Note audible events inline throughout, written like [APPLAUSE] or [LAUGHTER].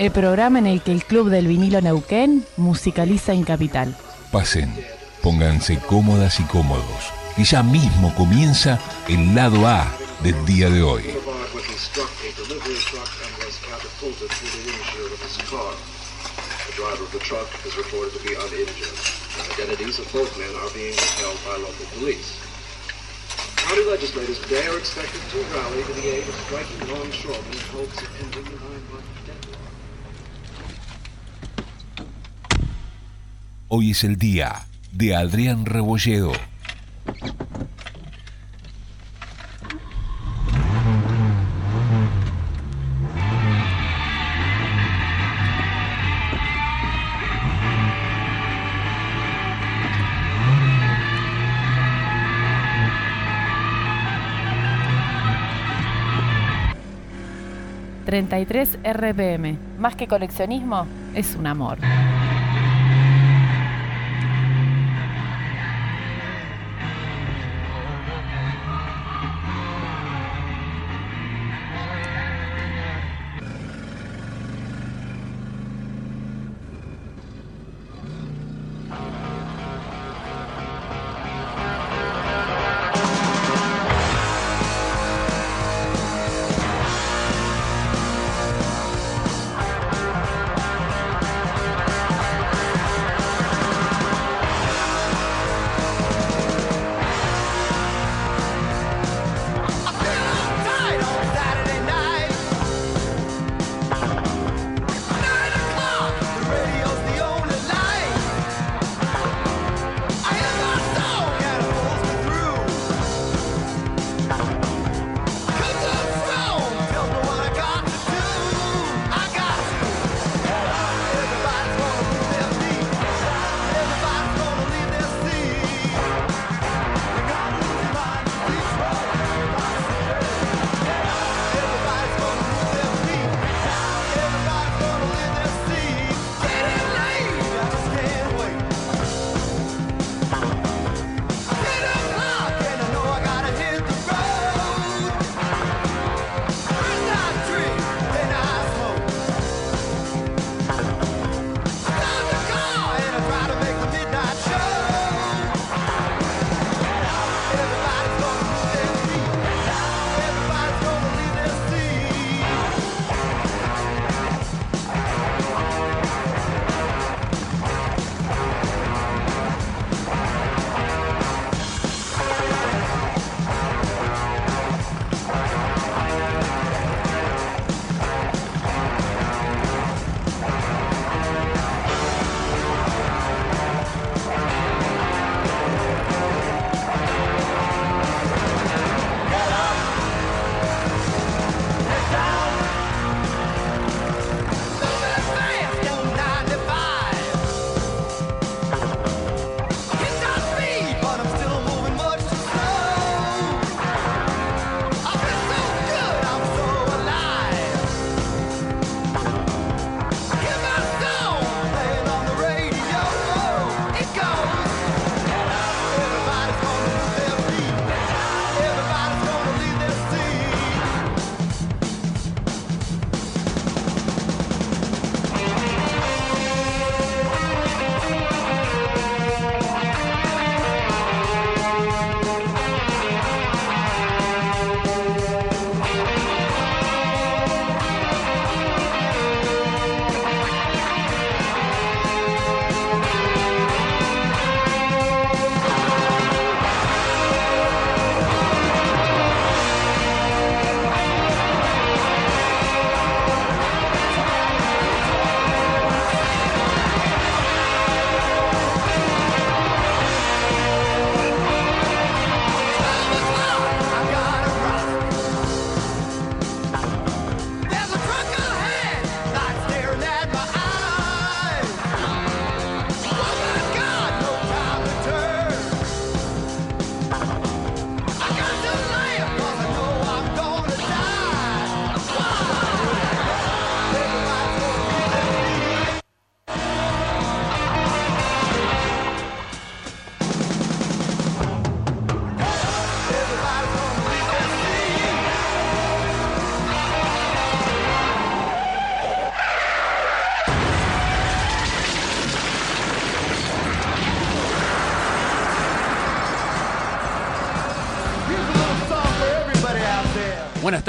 El programa en el que el Club del Vinilo Neuquén musicaliza en Capital. Pasen, pónganse cómodas y cómodos, que ya mismo comienza el lado A del día de hoy. Hoy es el día de Adrián Rebolledo. ...33 RPM... ...más que coleccionismo, es un amor.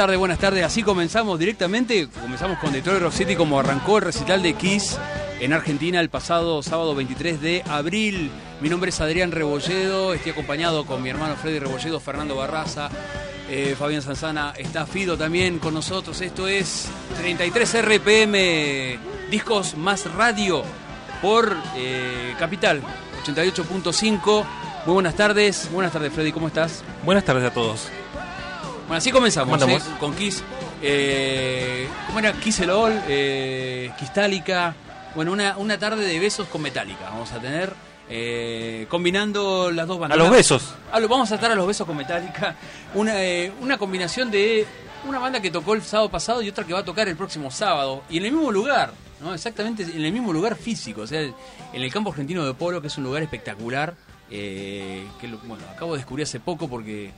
Tardes, buenas tardes. Así comenzamos directamente. Comenzamos con Detroit Rock City como arrancó el recital de Kiss en Argentina el pasado sábado 23 de abril. Mi nombre es Adrián Rebolledo, estoy acompañado con mi hermano Freddy Rebolledo, Fernando Barraza, eh, Fabián Sanzana, está Fido también con nosotros. Esto es 33 RPM, discos más radio por eh, Capital 88.5. Muy buenas tardes, buenas tardes Freddy, ¿cómo estás? Buenas tardes a todos. Bueno, así comenzamos. ¿eh? con Kiss. Eh, ¿Cómo era? Kiss el All, eh, Kistálica. Bueno, una, una tarde de besos con Metallica. Vamos a tener, eh, combinando las dos bandas. A los besos. Lo- vamos a estar a los besos con Metallica. Una, eh, una combinación de una banda que tocó el sábado pasado y otra que va a tocar el próximo sábado. Y en el mismo lugar, ¿no? Exactamente en el mismo lugar físico. O sea, en el campo argentino de Polo, que es un lugar espectacular. eh, que lo- bueno, acabo de descubrir hace poco porque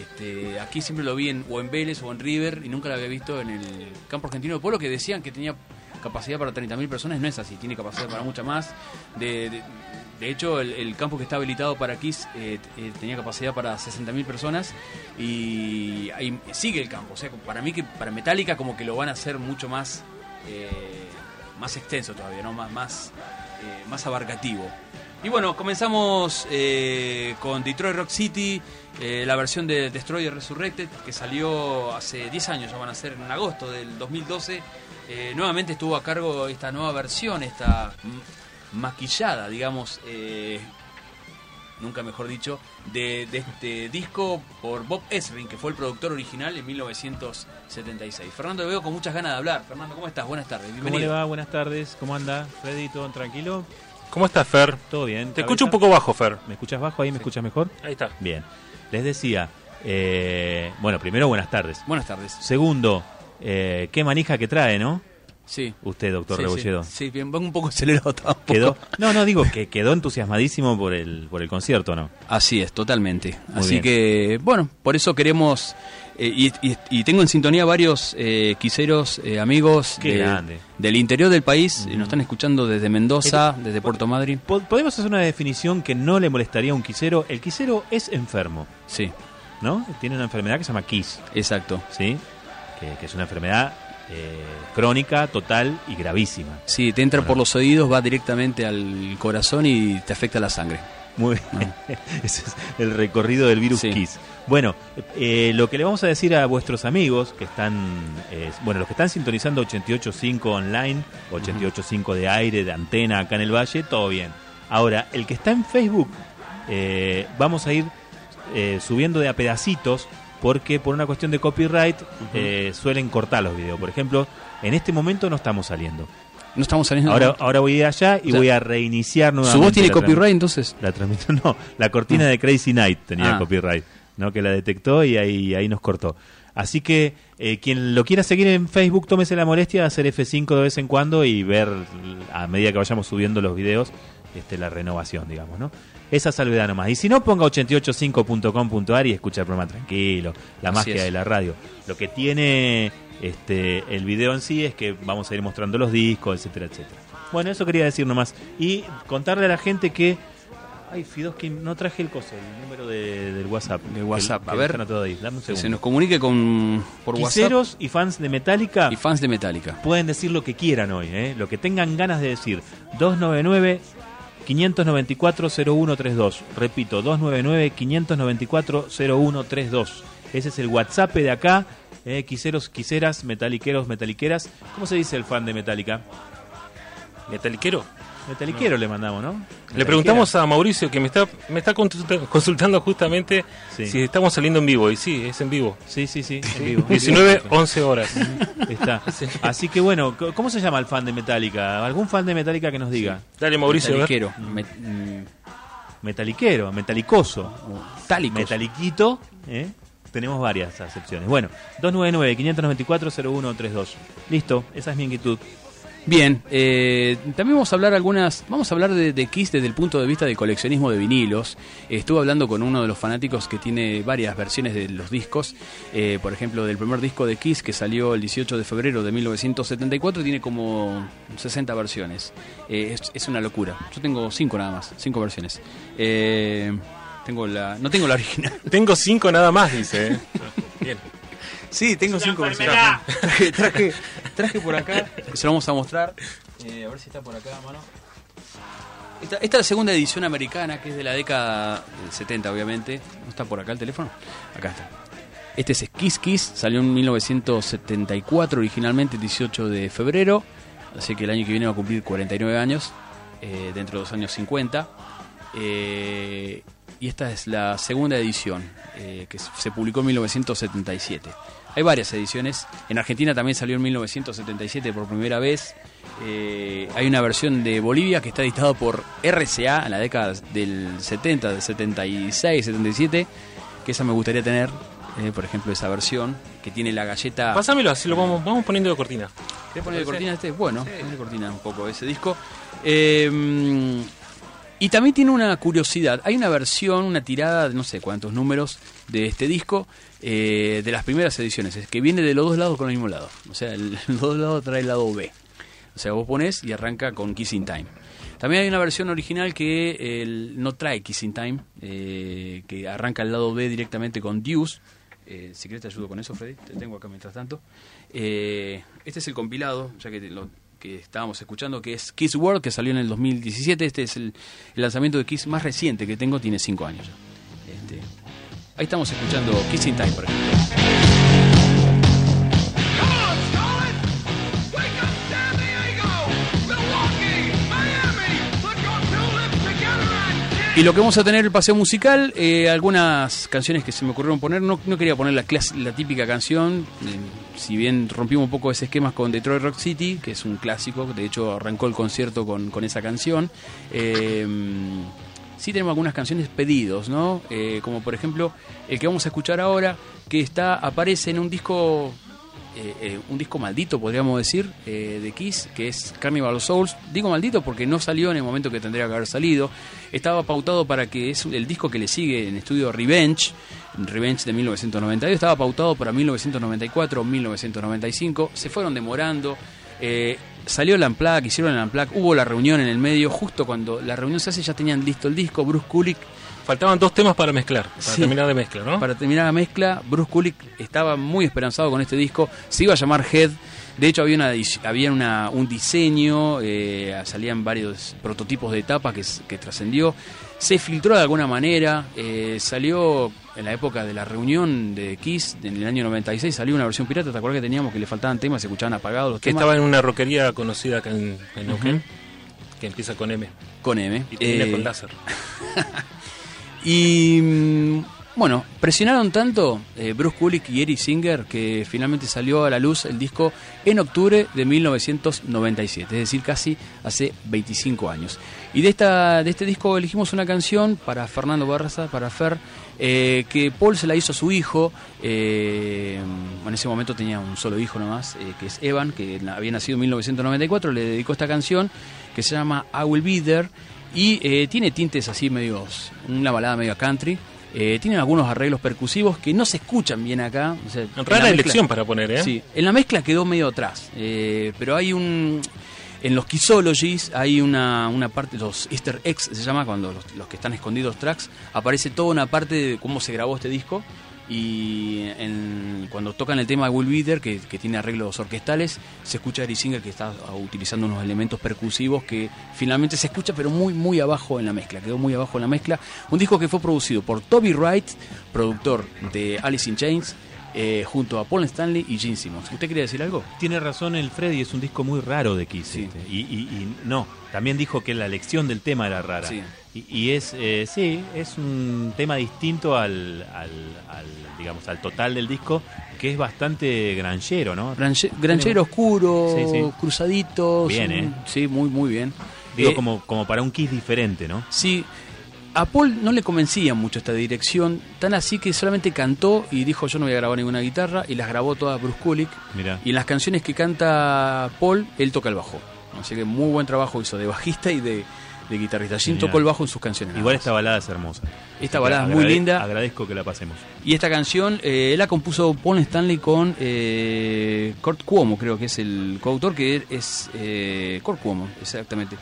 este, aquí siempre lo vi en, o en Vélez o en River y nunca lo había visto en el campo argentino de Polo que decían que tenía capacidad para 30.000 personas. No es así, tiene capacidad para mucha más. De, de- hecho, el, campo que está habilitado para Kiss eh, eh, tenía capacidad para 60.000 personas y ahí sigue el campo. O sea, para mí que para Metallica como que lo van a hacer mucho más eh, más extenso todavía, ¿no? Más más más abarcativo. Y bueno, comenzamos eh, con Detroit Rock City, eh, la versión de Destroyer Resurrected, que salió hace 10 años, ya van a ser en agosto del 2012. Eh, nuevamente estuvo a cargo esta nueva versión, esta maquillada, digamos, eh, nunca mejor dicho, de, de este disco por Bob Esrin, que fue el productor original en 1976. Fernando, lo veo con muchas ganas de hablar. Fernando, ¿cómo estás? Buenas tardes, ¿Cómo bienvenido. le va? Buenas tardes. ¿Cómo anda? Freddy, ¿todo tranquilo? ¿Cómo estás, Fer? ¿Todo bien? Te ¿Cabeza? escucho un poco bajo, Fer. ¿Me escuchas bajo? ¿Ahí me escuchas mejor? Ahí está. Bien. Les decía, eh, bueno, primero buenas tardes. Buenas tardes. Segundo, eh, qué manija que trae, ¿no? Sí. Usted, doctor Sí, Rebolledo. Sí, sí, bien, van un poco acelerado tampoco. Quedó, no, no, digo que quedó entusiasmadísimo por el, por el concierto, ¿no? Así es, totalmente. Muy Así bien. que, bueno, por eso queremos. Eh, y, y- y tengo en sintonía varios eh, quiseros, eh, amigos de- del interior del país. eh, Nos están escuchando desde Mendoza, desde Puerto Madryn. Po- Podemos hacer una definición que no le molestaría a un quisero. El quisero es enfermo, Sí, ¿no? Tiene una enfermedad que se llama quis, exacto. ¿sí? Que, que es una enfermedad eh, crónica, total y gravísima. Sí, te entra Bueno. por los oídos, va directamente al corazón y te afecta la sangre. Muy bien. [LAUGHS] Ese es el recorrido del virus Sí. Kiss. Bueno, eh, lo que le vamos a decir a vuestros amigos que están, eh, bueno, los que están sintonizando 88.5 online, 88.5 de aire, de antena acá en el Valle, todo bien. Ahora, el que está en Facebook, eh, vamos a ir eh, subiendo de a pedacitos porque por una cuestión de copyright eh, suelen cortar los videos. Por ejemplo, en este momento no estamos saliendo. No estamos saliendo. Ahora, ahora voy a ir allá y O sea, voy a reiniciar nuevamente. ¿Su voz tiene copyright entonces? La transmisión, [LAUGHS] no, la cortina de Crazy Night tenía Ah. copyright, ¿no? Que la detectó y ahí, ahí nos cortó. Así que eh, quien lo quiera seguir en Facebook, tómese la molestia de hacer F5 de vez en cuando y ver a medida que vayamos subiendo los videos este, la renovación, digamos, ¿no? Esa salvedad nomás. Y si no, ponga 885.com.ar y escucha el programa tranquilo, la Así magia es. de la radio. Lo que tiene este, el video en sí es que vamos a ir mostrando los discos, etcétera, etcétera. Bueno, eso quería decir nomás. Y contarle a la gente que. Ay, Fidoski, no traje el coso, el número de- del WhatsApp. Del WhatsApp, Que- a que ver. están todo ahí. Dame un Que segundo. se nos comunique con, por WhatsApp Quiseros y fans de Metallica y fans de Metallica. pueden decir lo que quieran hoy, ¿eh? lo que tengan ganas de decir. 299 594 0132. Repito, 299 594 0132. Ese es el WhatsApp de acá. Eh, quiseros, quiseras, metaliqueros, metaliqueras. ¿Cómo se dice el fan de Metallica? ¿Metaliquero? Metaliquero le mandamos, ¿no? Le preguntamos a Mauricio, que me está, me está consulta- consultando justamente Sí. si estamos saliendo en vivo. Y sí, es en vivo. Sí, sí, sí. en vivo. [LAUGHS] 19, 11 horas. Está. Sí. Así que bueno, ¿cómo se llama el fan de Metallica? ¿Algún fan de Metallica que nos diga? Dale, Mauricio. Metaliquero. Met- mm, Metaliquero, metalicoso. Tálicos. Metaliquito, ¿eh? Tenemos varias acepciones. Bueno, 299-594-0132. Listo, esa es mi inquietud. Bien, eh, también vamos a hablar algunas, vamos a hablar de, de Kiss desde el punto de vista del coleccionismo de vinilos. Estuve hablando con uno de los fanáticos que tiene varias versiones de los discos, eh, por ejemplo del primer disco de Kiss que salió el 18 de febrero de 1974 tiene como 60 versiones. Eh, es, es una locura. Yo tengo cinco nada más, cinco versiones. Eh, tengo la, no tengo la original. Tengo 5 nada más, dice. ¿eh? [LAUGHS] Bien. Sí, tengo cinco versiones. Traje, traje, traje por acá, se lo vamos a mostrar. Eh, a ver si está por acá, mano. Esta, esta es la segunda edición americana, que es de la década del 70, obviamente. ¿No está por acá el teléfono? Acá está. Este es Kiss Kiss, salió en 1974 originalmente, 18 de febrero. Así que el año que viene va a cumplir 49 años, eh, dentro de los años 50. Eh, y esta es la segunda edición, eh, que se publicó en 1977. Hay varias ediciones. En Argentina también salió en 1977 por primera vez. Eh, hay una versión de Bolivia que está editada por RCA en la década del 70, del 76, 77, que esa me gustaría tener, eh, por ejemplo, esa versión, que tiene la galleta... Pásamelo, así lo vamos, vamos poniendo de cortina. ¿Querés poner de cortina este? Bueno, poner de cortina un poco ese disco. Eh, y también tiene una curiosidad. Hay una versión, una tirada de no sé cuántos números de este disco, eh, de las primeras ediciones, es que viene de los dos lados con el mismo lado. O sea, [LAUGHS] los dos lados trae el lado B. O sea, vos pones y arranca con Kissing Time. También hay una versión original que no trae Kissing Time, eh, que arranca el lado B directamente con Deuce. Eh, si querés te ayudo con eso, Freddy, te tengo acá mientras tanto. Eh, este es el compilado, ya que lo que estábamos escuchando, que es Kiss World, que salió en el 2017. Este es el, el lanzamiento de Kiss más reciente que tengo, tiene 5 años ya. Ahí estamos escuchando Kissing Time, por ejemplo. Y lo que vamos a tener el paseo musical, eh, algunas canciones que se me ocurrieron poner, no, no quería poner la, típica canción, eh, si bien rompimos un poco ese esquema con Detroit Rock City, que es un clásico, de hecho arrancó el concierto con, con esa canción. Eh, sí tenemos algunas canciones pedidos, ¿no? Eh, como por ejemplo el que vamos a escuchar ahora, que está aparece en un disco eh, eh, un disco maldito, podríamos decir, de Kiss, que es Carnival of Souls. Digo maldito porque no salió en el momento que tendría que haber salido. Estaba pautado para que es el disco que le sigue en estudio Revenge, Revenge de 1992, estaba pautado para 1994 1995. Se fueron demorando. Salió el Unplugged, hicieron el Unplugged, hubo la reunión en el medio, justo cuando la reunión se hace ya tenían listo el disco, Bruce Kulick Faltaban dos temas para mezclar, para Sí. terminar de mezcla, ¿no? para terminar la mezcla, Bruce Kulick estaba muy esperanzado con este disco. Se iba a llamar Head. De hecho, había, una, había una, un diseño, eh, salían varios prototipos de etapa que, que trascendió. Se filtró de alguna manera, eh, salió en la época de la reunión de Kiss, en el año 96, salió una versión pirata. ¿Te acuerdas que teníamos que le faltaban temas, se escuchaban apagados los que temas? estaba en una roquería conocida acá en, en Neuquén, que empieza con M Con M. y termina Eh, con láser. [LAUGHS] Y mm, bueno, presionaron tanto eh, Bruce Kulick y Eric Singer que finalmente salió a la luz el disco en octubre de 1997, es decir, casi hace 25 años. Y de, esta, de este disco elegimos una canción para Fernando Barraza, para Fer, eh, que Paul se la hizo a su hijo. eh, en ese momento tenía un solo hijo nomás, eh, que es Evan, que había nacido en 1994. Le dedicó esta canción que se llama I Will Be There. Y tiene tintes así medios, una balada medio country. Tiene algunos arreglos percusivos que no se escuchan bien acá. o sea, en la Rara mezcla- elección para poner, ¿eh? Sí, en la mezcla quedó medio atrás, pero hay un... En los Kissologies hay una, una parte, los Easter eggs se llama, cuando los, que están escondidos tracks, aparece toda una parte de cómo se grabó este disco y en- cuando tocan el tema de Will Beater, que, que tiene arreglos orquestales, se escucha a Singer que está utilizando unos elementos percusivos que finalmente se escucha pero muy muy abajo en la mezcla, quedó muy abajo en la mezcla. Un disco que fue producido por Toby Wright, productor de Alice in Chains, eh, junto a Paul Stanley y Gene Simmons. ¿Usted quería decir algo? Tiene razón el Freddy, es un disco muy raro de Kiss. Sí. este. Y, y- y no, también dijo que la elección del tema era rara. Sí. Y, y es, eh, sí, es un tema distinto al, al, al, digamos, al total del disco, que es bastante granjero, ¿no? Granche- granchero oscuro, Sí, sí. cruzaditos. Bien, ¿eh? Sí, muy, muy bien. Digo, Eh, como, como para un Kiss diferente, ¿no? Sí, a Paul no le convencía mucho esta dirección, tan así que solamente cantó y dijo yo no voy a grabar ninguna guitarra y las grabó todas Bruce Kulick. Mira. Y en las canciones que canta Paul, él toca el bajo. Así que muy buen trabajo hizo de bajista y de, de guitarrista. Jim tocó el bajo en sus canciones. Igual esta balada es hermosa. Esta balada es muy linda. Agradezco que la pasemos. Y esta canción eh, la compuso Paul Stanley con eh, Kurt Cuomo, creo que es el coautor, que es eh, Kurt Cuomo, exactamente.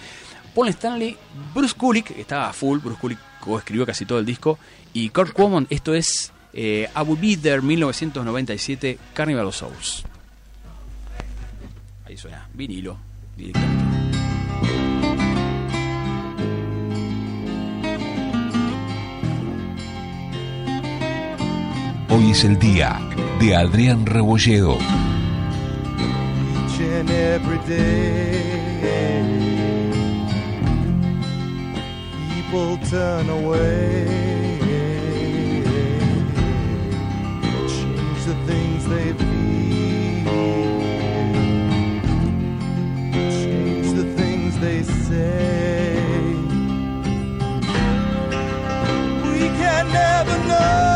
Paul Stanley, Bruce Kulick, que estaba a full, Bruce Kulick escribió casi todo el disco, y Kurt Cuomo, esto es Eh, I Will Be There 1997, Carnival of Souls. Ahí suena, vinilo, directamente. Hoy es el día de Adrián Rebolledo. each and every day. People turn away, change the things they feel, change the things they say. We can never know.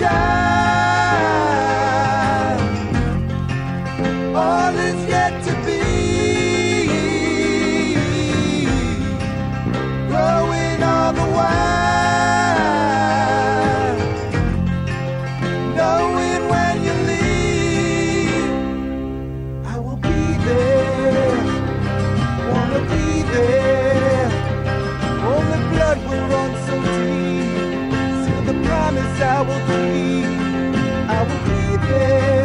shine. I will keep. I will be there,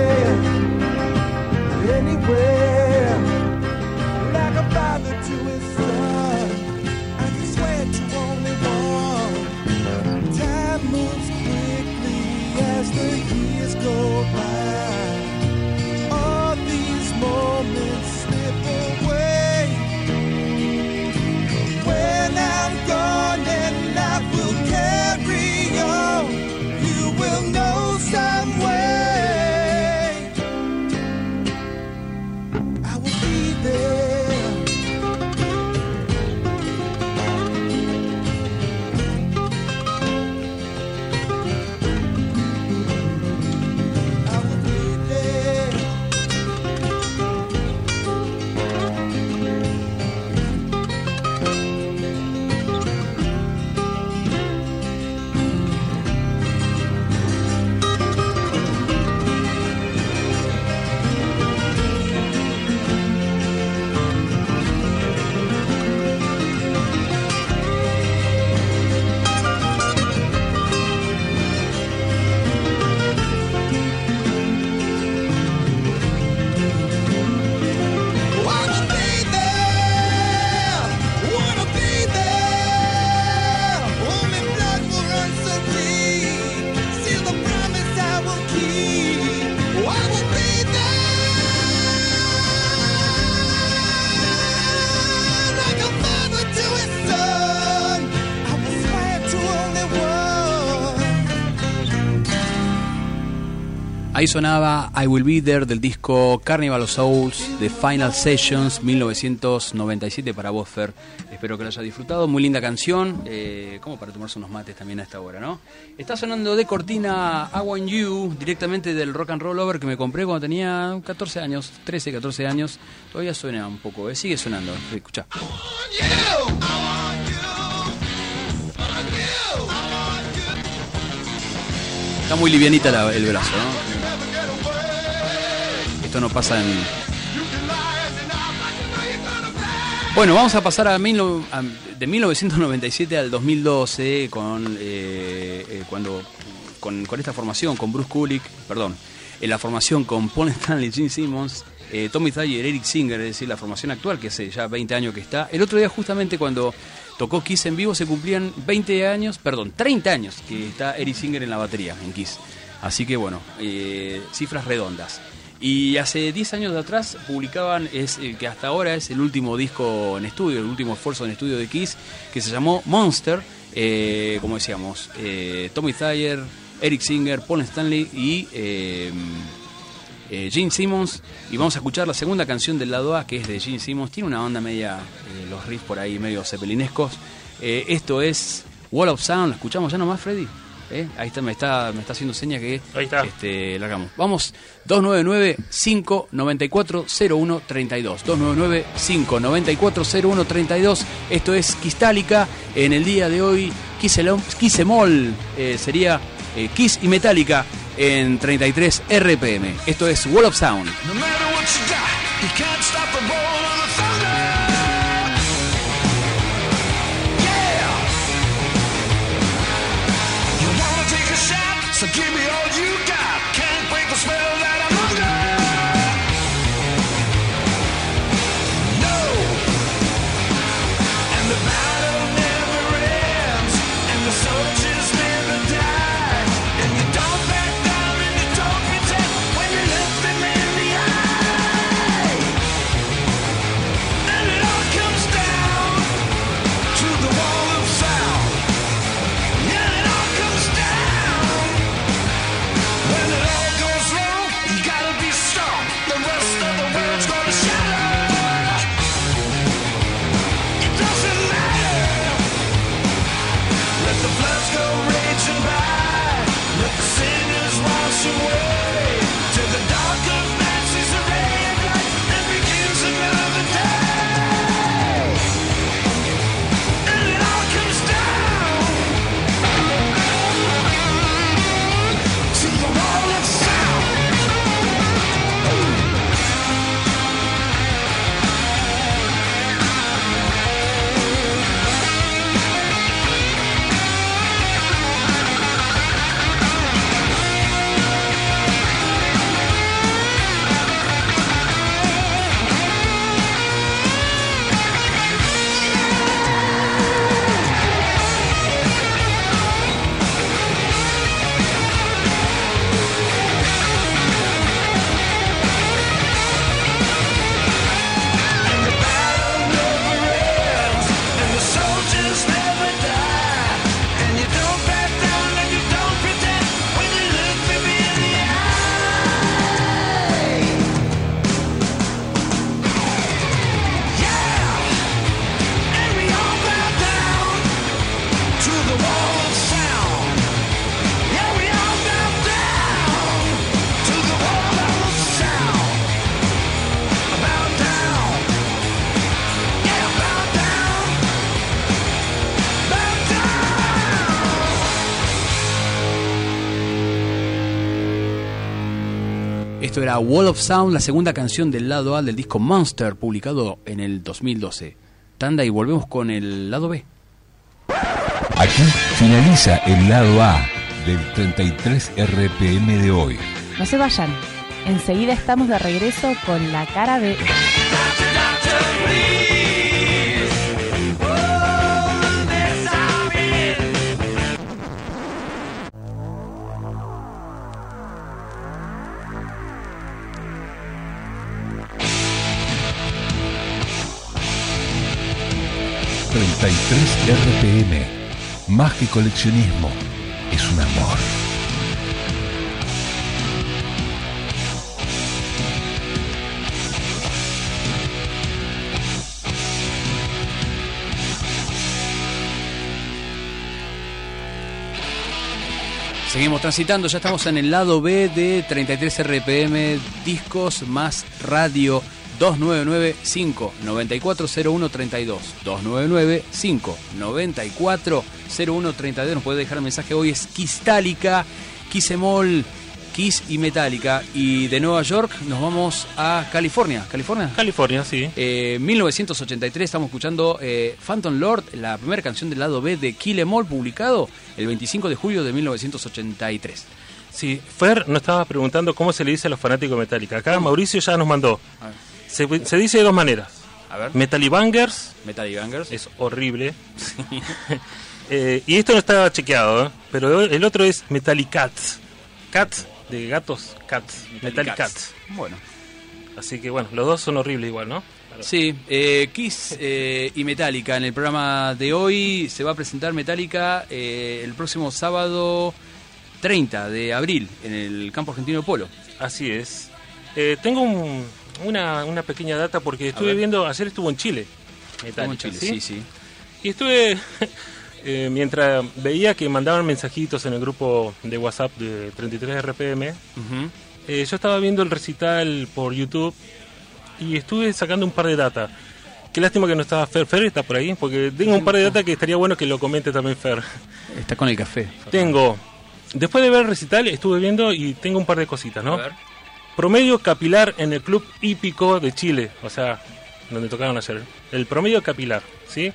Ahí sonaba I Will Be There del disco Carnival of Souls de Final Sessions 1997 para vos, Fer. Espero que lo hayas disfrutado. Muy linda canción, eh, como para tomarse unos mates también a esta hora, ¿no? Está sonando de cortina I Want You, directamente del rock and roll over que me compré cuando tenía 14 años, 13, 14 años. Todavía suena un poco, ¿eh? sigue sonando. Escucha. Está muy livianita la- el brazo, ¿no? No pasa en. Bueno, vamos a pasar a, mil de 1997 al 2012 con eh, eh, cuando con, esta formación con Bruce Kulick, perdón, en la formación con Paul Stanley, Gene Simmons, eh, Tommy Thayer, Eric Singer, es decir, la formación actual que hace ya 20 años que está. El otro día justamente cuando tocó Kiss en vivo se cumplían 20 años, perdón, 30 años que está Eric Singer en la batería en Kiss. Así que bueno, cifras redondas. Y hace 10 años de atrás publicaban, es el que hasta ahora es el último disco en estudio, el último esfuerzo en estudio de Kiss, que se llamó Monster. eh, como decíamos, eh, Tommy Thayer, Eric Singer, Paul Stanley y eh, eh, Gene Simmons. Y vamos a escuchar la segunda canción del lado A, que es de Gene Simmons. Tiene una onda media, eh, los riffs por ahí medio zeppelinescos. Eh, esto es Wall of Sound. ¿La escuchamos ya nomás, Freddy? ¿Eh? Ahí está, me está, me está haciendo seña que Ahí está. este, largamos. Vamos, 299-594-0132. 299-594-0132. Esto es Quistálica. En el día de hoy, Quisemol eh, sería eh, Kiss y Metallica en 33 RPM. Esto es Wall of Sound. No so give me all you Esto era Wall of Sound, la segunda canción del lado A del disco Monster, publicado en el 2012. Tanda y volvemos con el lado B. Aquí finaliza el lado A del 33 RPM de hoy. No se vayan. Enseguida estamos de regreso con la cara B. RPM, más que coleccionismo, es un amor. Seguimos transitando, ya estamos en el lado B de 33 RPM, discos más radio 2995 940132 2995 940132 nos puede dejar el mensaje hoy es Quistálica, Quisemol, Kiss y Metallica y de Nueva York nos vamos a California, California. California, sí. Eh, 1983 estamos escuchando eh, Phantom Lord, la primera canción del lado B de Kill Em All, publicado el 25 de julio de 1983. Sí, Fer nos estaba preguntando cómo se le dice a los fanáticos de Metallica. Acá Mauricio ya nos mandó. A ver. Se, se dice de dos maneras. A ver, Metalibangers Metallic Bangers. es horrible. [LAUGHS] Eh, y esto no está chequeado, ¿eh? pero el otro es Metallicats. Cats, de gatos, cats. Metallicats. Bueno. Así que bueno, los dos son horribles igual, ¿no? Sí, eh, Kiss eh, y Metallica. En el programa de hoy se va a presentar Metallica eh, el próximo sábado 30 de abril en el campo argentino de polo. Así es. Eh, tengo un- una, una pequeña data porque estuve viendo, ayer estuvo en Chile. Metallica, en Chile, ¿sí? sí, sí. Y estuve, [LAUGHS] eh, mientras veía que mandaban mensajitos en el grupo de WhatsApp de 33 RPM, Ujú. eh, yo estaba viendo el recital por YouTube y estuve sacando un par de data. Qué lástima que no estaba Fer. Fer está por ahí, porque tengo un par de data que estaría bueno que lo comente también Fer. Está con el café. Tengo, después de ver el recital, estuve viendo y tengo un par de cositas, ¿no? A ver. Promedio capilar en el club hípico de Chile, o sea, donde tocaron ayer. El promedio capilar, ¿sí?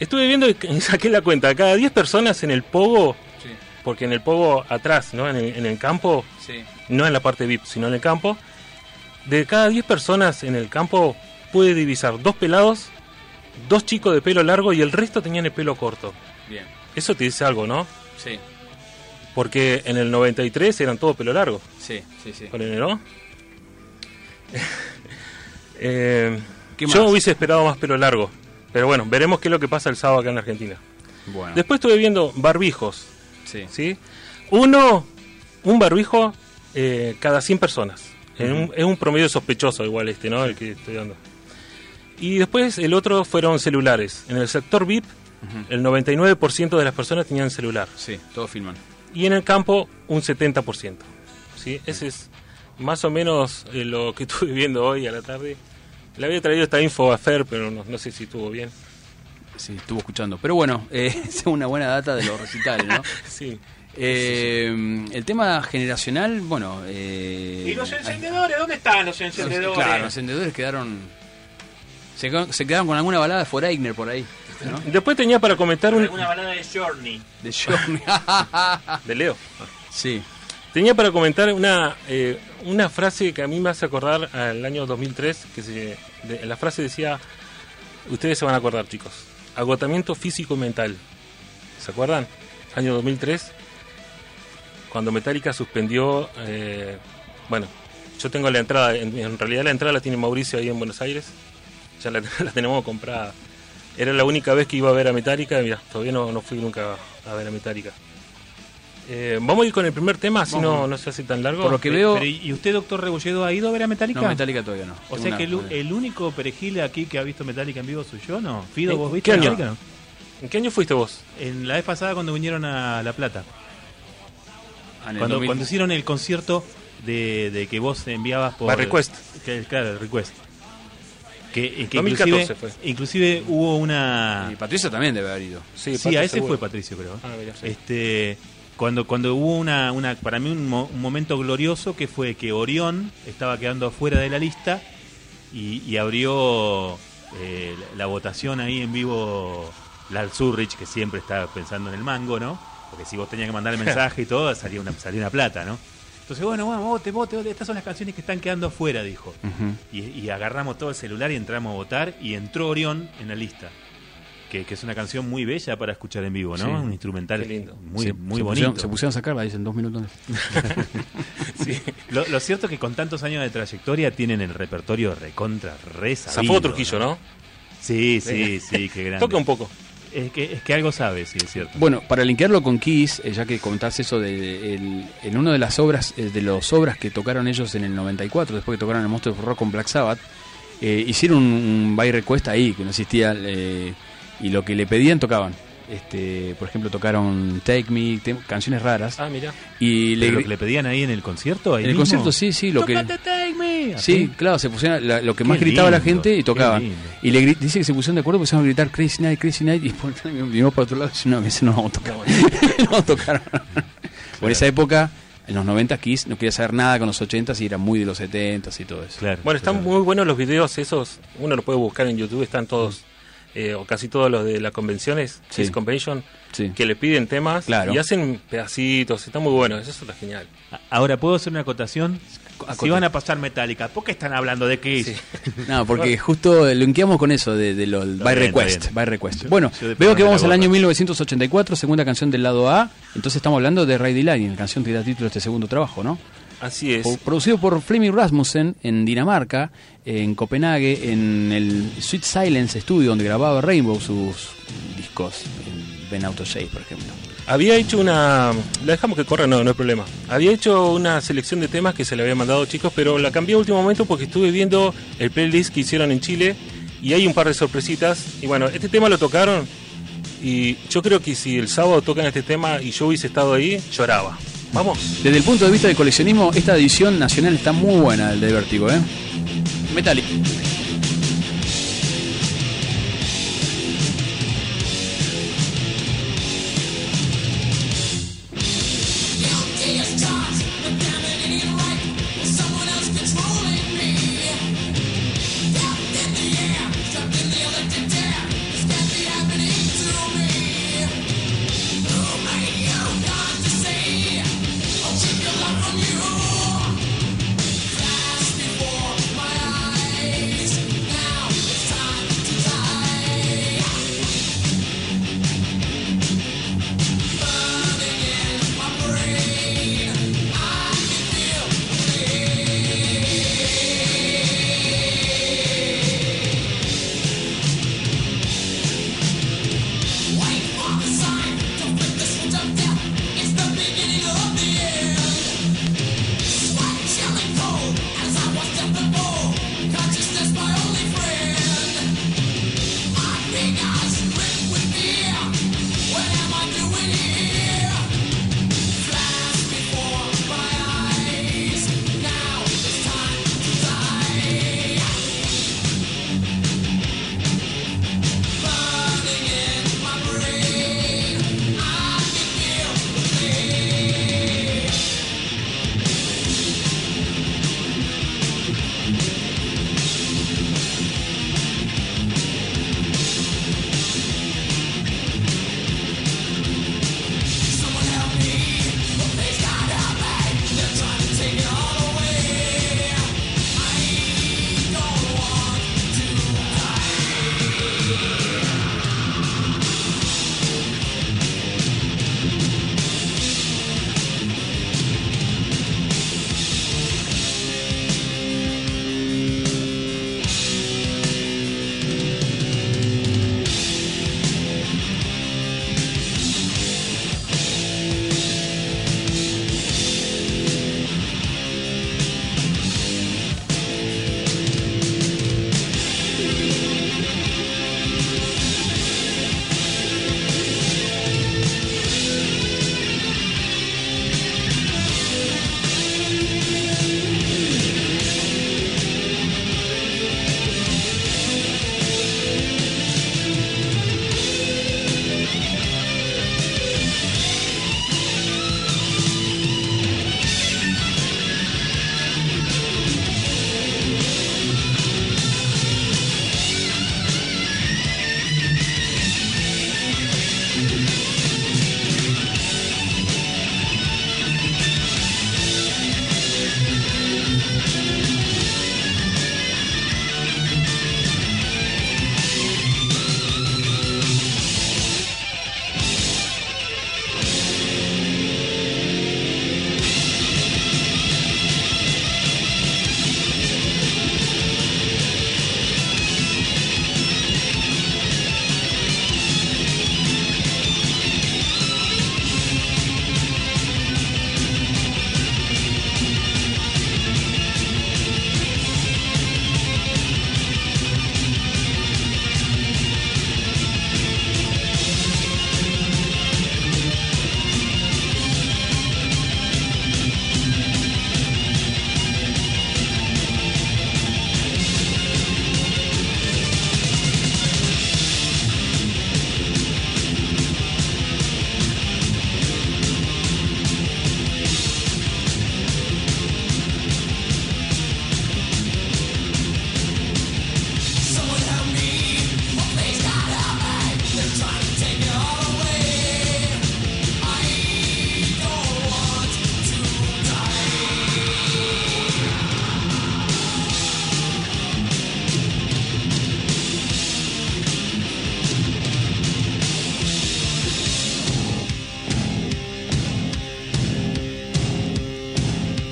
Estuve viendo y [LAUGHS] saqué la cuenta. Cada 10 personas en el pogo, Sí, porque en el pogo atrás, ¿no? En el, en el campo, sí. no en la parte VIP, sino en el campo, de cada 10 personas en el campo pude divisar dos pelados, dos chicos de pelo largo y el resto tenían el pelo corto. Bien. Eso te dice algo, ¿no? Sí, Porque en el 93 eran todo pelo largo. sí, sí, sí. Con el ¿no? [LAUGHS] Eh, ¿Qué yo hubiese esperado más pelo largo. Pero bueno, veremos qué es lo que pasa el sábado acá en Argentina. Bueno, Después estuve viendo barbijos, sí. ¿sí? Uno, un barbijo eh, cada 100 personas. Un- es un promedio sospechoso igual este, ¿no? El que estoy dando. Y después el otro fueron celulares. En el sector VIP, el 99% de las personas tenían celular. Sí, todos filman. Y en el campo, un 70%. ¿sí? Ese es más o menos eh, lo que [LAUGHS] estuve viendo hoy a la tarde. Le había traído esta info a Fer, pero no, no sé si estuvo bien. Sí, estuvo escuchando. Pero bueno, eh, [LAUGHS] es una buena data de los recitales, ¿no? [LAUGHS] Sí. Eh, el tema generacional, bueno. Eh, ¿Y los hay- encendedores? ¿Dónde están los encendedores? Claro, los encendedores quedaron. Se, quedaron- se quedaron con alguna balada de Foreigner por ahí, ¿no? Después tenía para comentar un... Una balada de Journey. De Journey. [LAUGHS] De Leo. sí. Tenía para comentar una, eh, una frase que a mí me hace acordar al año 2003, que se, de- la frase decía, ustedes se van a acordar chicos, agotamiento físico y mental. ¿Se acuerdan? Año 2003, cuando Metallica suspendió, eh, bueno, yo tengo la entrada, en, en realidad la entrada la tiene Mauricio ahí en Buenos Aires, ya la, [LAUGHS] la tenemos comprada. Era la única vez que iba a ver a Metallica, y mira, todavía no, no fui nunca a ver a Metallica. Eh, vamos a ir con el primer tema, si no, no se hace tan largo. Por lo que veo. pero, ¿Y usted, doctor Rebolledo, ha ido a ver a Metallica? No, Metallica todavía no. O Tengo sea una- que el, único perejil aquí que ha visto Metallica en vivo soy yo, ¿no? Fido, ¿En ¿vos viste qué año? Metallica? no? ¿En qué año fuiste vos? En la vez pasada cuando vinieron a La Plata. Ah, Cuando, 2000. cuando hicieron el concierto de, de que vos enviabas por... By request. Que, claro, el request. Que, eh, que 2014 inclusive, fue. inclusive hubo una... Y Patricio también debe haber ido. Sí, a ese seguro. fue Patricio, creo. Ah, mira, sí. Este, cuando, cuando hubo una, una para mí un, mo- un momento glorioso que fue que Orión estaba quedando fuera de la lista y, y abrió eh, la, la votación ahí en vivo Lal Zurrich, que siempre está pensando en el mango, ¿no? Porque si vos tenías que mandar el mensaje y todo, salía una, salía una plata, ¿no? Entonces, bueno, vamos, vote, vote, vote, estas son las canciones que están quedando afuera, dijo. y, y agarramos todo el celular y entramos a votar y entró Orión en la lista. Que, que es una canción muy bella para escuchar en vivo, ¿no? Sí. Un instrumental lindo. muy, Se- muy se bonito. Pusieron, se pusieron a sacarla, dicen dos minutos. [LAUGHS] Sí. Lo, lo cierto es que con tantos años de trayectoria tienen el repertorio recontra re Zafó Trujillo, ¿no? Sí, sí, sí, qué [LAUGHS] grande. Toca un poco. Es que, es que algo sabe, sí, es cierto. Bueno, para linkearlo con Kiss, eh, ya que comentás eso de el- en una de las obras, eh, de las obras que tocaron ellos en el 94, después que tocaron el Monster of Rock con Black Sabbath, eh, hicieron un, un by ahí, que no existía, eh, y lo que le pedían tocaban. Este, por ejemplo, tocaron Take Me, canciones raras, Ah, mira. y le, Pero lo que le pedían ahí en el concierto, ahí en el concierto sí, sí, lo que... Take me. Sí, claro, se pusieron la- lo que más gritaba la gente y tocaban. Y le dice que se pusieron de acuerdo, empezaron a gritar Crazy Night, Crazy Night, y [LAUGHS] por, vimos para otro lado y dice, no, ese no vamos a tocar. [LAUGHS] no vamos a tocar. Por esa época, en los 90 Kiss no quería saber nada con los 80 y era muy de los 70 y todo eso. Claro, Bueno, están claro. muy buenos los videos esos. Uno los puede buscar en YouTube, están todos, eh, o casi todos los de las convenciones, Sí. Kiss Convention, Sí. que le piden temas Claro. y hacen pedacitos. Está muy bueno, eso está genial. Ahora, ¿puedo hacer una acotación? Si van a pasar Metallica, ¿por qué están hablando de Kiss? [LAUGHS] No, porque justo linkeamos con eso de, de lo del Está by bien, request, by request. Yo- bueno, yo veo que vamos al año gorra. 1984, segunda canción del lado A. Entonces estamos hablando de Ridey Line, la canción que da título a este segundo trabajo, ¿no? Así es. Pro- Producido por Fleming Rasmussen en Dinamarca, en Copenhague, en el Sweet Silence Studio donde grababa Rainbow sus discos, en Ben Autoshave, por ejemplo. Había hecho una. La dejamos que corra, no, no hay problema. Había hecho una selección de temas que se le había mandado chicos, pero la cambié a último momento porque estuve viendo el playlist que hicieron en Chile y hay un par de sorpresitas. Y bueno, este tema lo tocaron y yo creo que si el sábado tocan este tema y yo hubiese estado ahí, lloraba. Vamos. Desde el punto de vista del coleccionismo, esta edición nacional está muy buena, el de Vértigo, ¿eh? Metallic.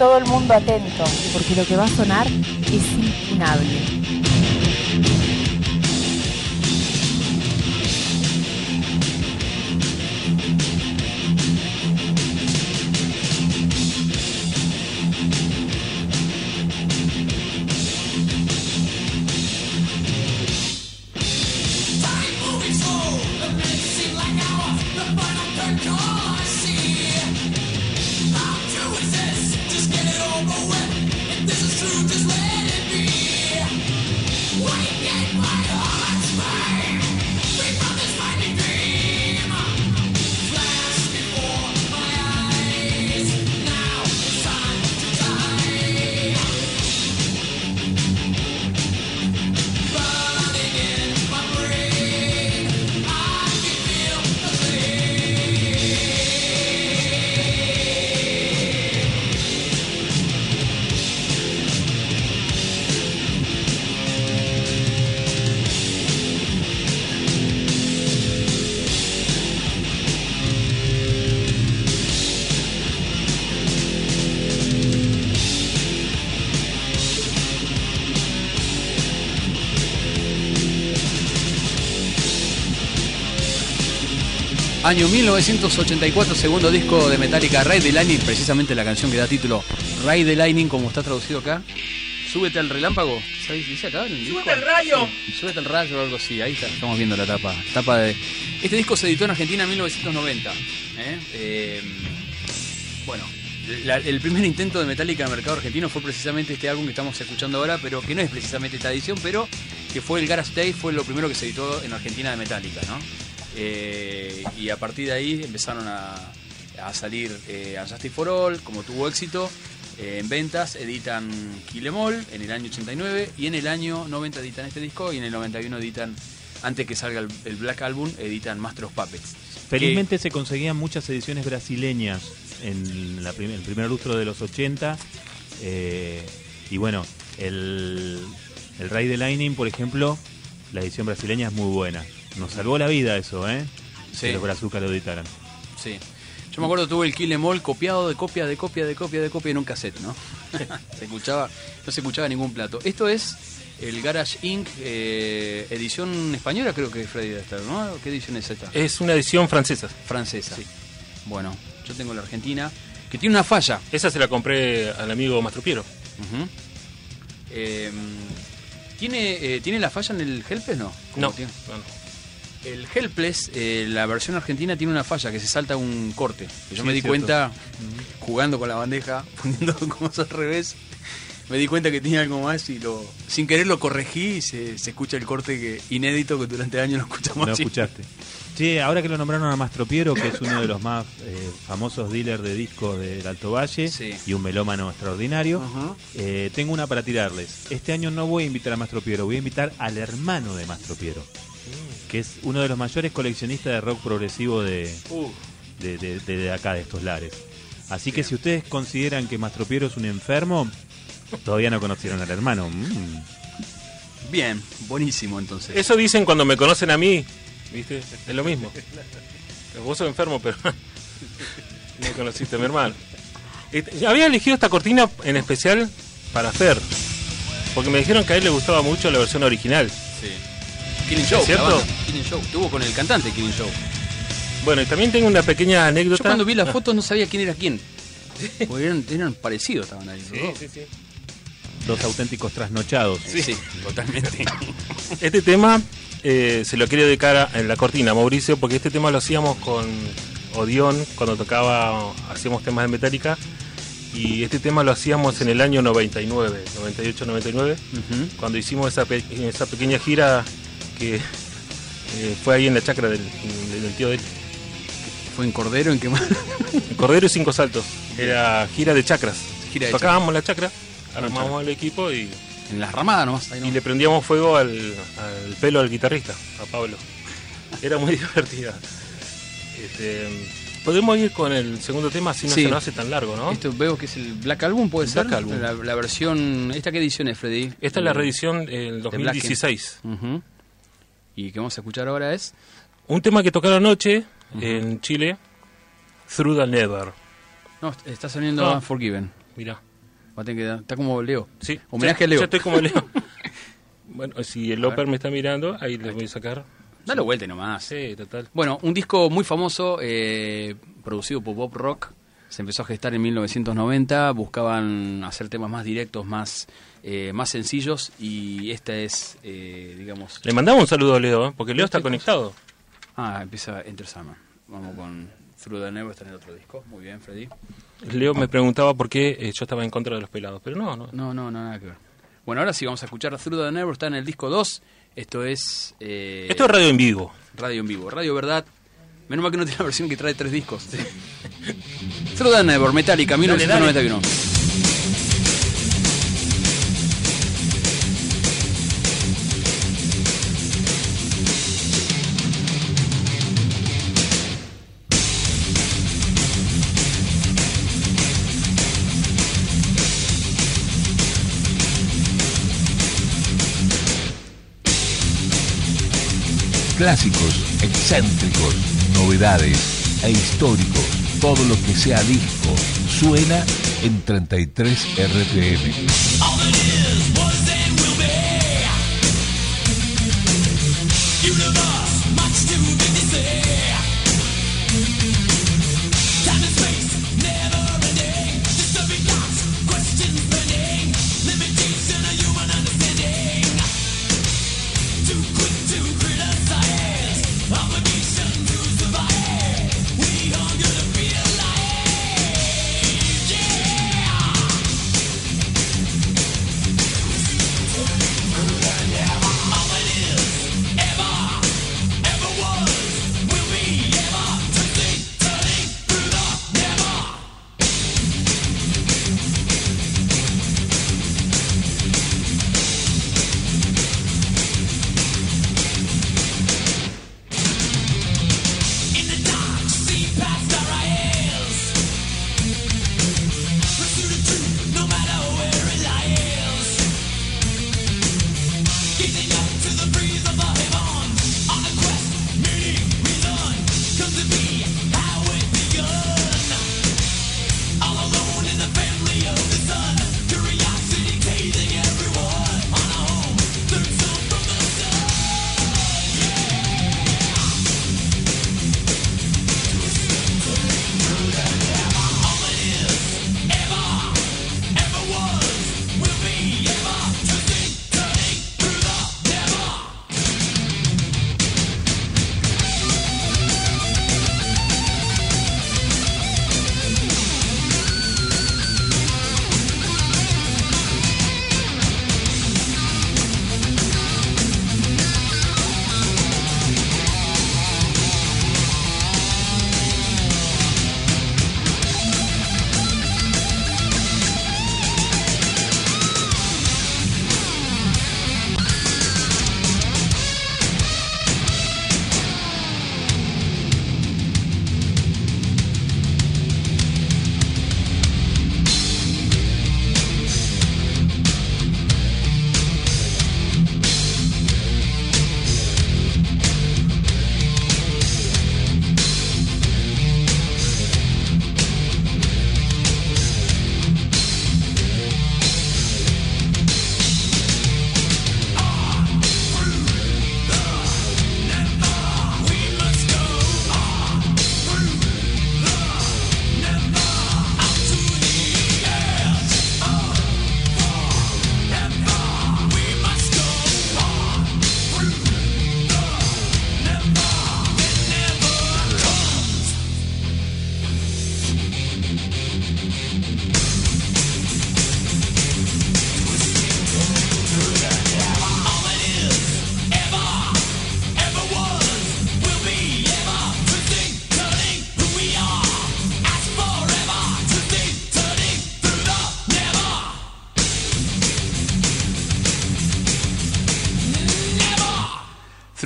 Todo el mundo atento, porque lo que va a sonar es impunable. Año 1984, segundo disco de Metallica, Ride the Lightning, precisamente la canción que da título Ride the Lightning, como está traducido acá. Súbete al relámpago. ¿Sabes? Dice acá. ¡Súbete al rayo! súbete al rayo o algo así. Ahí está, estamos viendo la tapa. tapa de... Este disco se editó en Argentina en 1990. ¿eh? Eh, bueno, la- el primer intento de Metallica en el mercado argentino fue precisamente este álbum que estamos escuchando ahora, pero que no es precisamente esta edición, pero que fue el Garage Day, fue lo primero que se editó en Argentina de Metallica, ¿no? Eh, y a partir de ahí empezaron a, a salir eh, Justice for All, como tuvo éxito eh, en ventas, editan Kill Em All en el año 89 y en el año 90 editan este disco y en el 91 editan, antes que salga el, el Black Album, editan Master of Puppets. Felizmente se conseguían muchas ediciones brasileñas en la prim- el primer lustro de los 80. eh, y bueno, el, el Rey de Lightning, por ejemplo, la edición brasileña es muy buena. Nos salvó la vida eso, ¿eh? Sí. Que los brazucas lo editaran. Sí. Yo me acuerdo tuve el Kill Em All copiado de copia, de copia, de copia, de copia en un cassette, ¿no? [LAUGHS] se escuchaba, no se escuchaba ningún plato. Esto es el Garage Inc. eh, edición española, creo que Freddy debe estar, ¿no? ¿Qué edición es esta? Es una edición francesa. Francesa. Bueno, yo tengo la Argentina, que tiene una falla. Esa se la compré al amigo Mastropiero. Eh, ¿tiene, eh, ¿Tiene la falla en el Helpless, no? No, no. El Helpless, eh, la versión argentina tiene una falla que se salta un corte. Yo Sí, me di cierto. cuenta jugando con la bandeja, [LAUGHS] poniendo cosas al revés. Me di cuenta que tenía algo más y lo sin querer lo corregí y se, se escucha el corte que inédito que durante años no escuchamos. No escuchaste. Che, ahora que lo nombraron a Mastropiero, que es uno de los más eh, famosos dealers de discos del Alto Valle Sí. y un melómano extraordinario, eh, tengo una para tirarles. Este año no voy a invitar a Mastropiero, voy a invitar al hermano de Mastropiero, que es uno de los mayores coleccionistas de rock progresivo de, de, de- de- de acá, de estos lares. Así que si ustedes consideran que Mastropiero es un enfermo, todavía no conocieron al hermano. Mm. bien, buenísimo entonces. Eso dicen cuando me conocen a mí. ¿Viste? Es lo mismo. Vos sos enfermo, pero [LAUGHS] no conociste a mi hermano. Este, Había elegido esta cortina en especial para Fer. Porque me dijeron que a él le gustaba mucho la versión original. Sí. Killing Show, ¿Cierto? la banda. Killing Show. Tuvo con el cantante Killing Show. Bueno, y también tengo una pequeña Yo anécdota. cuando vi las fotos no sabía quién era quién. [LAUGHS] Porque eran, eran parecidos estaban ahí. Sí, sí, sí. Dos auténticos trasnochados. Sí, totalmente. [LAUGHS] Este tema eh, se lo quiero dedicar a- en la cortina, Mauricio, porque este tema lo hacíamos con Odión cuando tocaba, hacíamos temas de Metallica. Y este tema lo hacíamos en el año 99, 98-99, Ujú. cuando hicimos esa, pe- esa pequeña gira que eh, fue ahí en la chacra del, del tío de él. Fue en Cordero en que más. [LAUGHS] En Cordero y Cinco Saltos. Era gira de chacras. Gira de Tocábamos la chacra, armábamos el equipo y, En las ramadas nomás. ahí y le prendíamos fuego al, al pelo al guitarrista, a Pablo. Era muy [LAUGHS] divertida. Este, Podemos ir con el segundo tema, así no Sí. se nos hace tan largo, ¿no? Esto veo que es el Black Album, puede ser. Black Album. La, la versión. ¿Esta qué edición es, Freddy? Esta es la reedición del Black 2016. Ujú. Y que vamos a escuchar ahora es. Un tema que tocaron anoche en Chile, Through the Never. No, está saliendo Ah. Unforgiven. Mira, Va a tener que Está como Leo. sí. Homenaje ya, a Leo. Ya estoy como Leo. [LAUGHS] bueno, si el Loper me está mirando, ahí le voy a sacar. Dale vuelta nomás. Sí, total. Bueno, un disco muy famoso, eh, producido por Bob Rock. Se empezó a gestar en 1990. Buscaban hacer temas más directos, más, eh, más sencillos. Y esta es, eh, digamos. Le mandamos un saludo a Leo, ¿eh? porque Leo está conectado. Ah, empieza Enter Sandman. Vamos con Through the Never, está en el otro disco. Muy bien, Freddy. Leo me preguntaba por qué eh, yo estaba en contra de los pelados, pero no, no. No, no, no, nada que ver. Bueno, ahora sí vamos a escuchar Through the Never. Está en el disco 2. Esto es. eh, Esto es radio en vivo. Radio en vivo. Radio Verdad. Menos mal que no tiene la versión que trae tres discos. [LAUGHS] Through the Never, Metallica, 1991. Clásicos, excéntricos, novedades e históricos. Todo lo que sea disco suena en 33 RPM.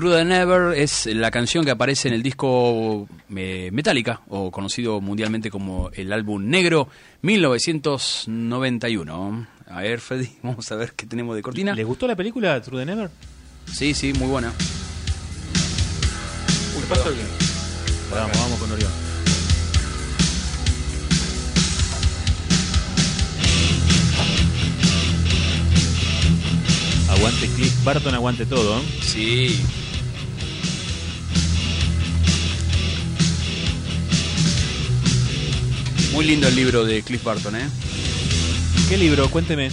Through the Never es la canción que aparece en el disco eh, Metallica, o conocido mundialmente como el álbum negro 1991. A ver, Freddy, [LAUGHS] vamos a ver qué tenemos de cortina. ¿Les gustó la película True the Never? Sí, sí, muy buena. ¿Qué pasó aquí? Vamos, vamos con Orión. Aguante Cliff Barton, aguante todo. ¿eh? Sí. Muy lindo el libro de Cliff Barton, ¿eh? ¿Qué libro? Cuénteme.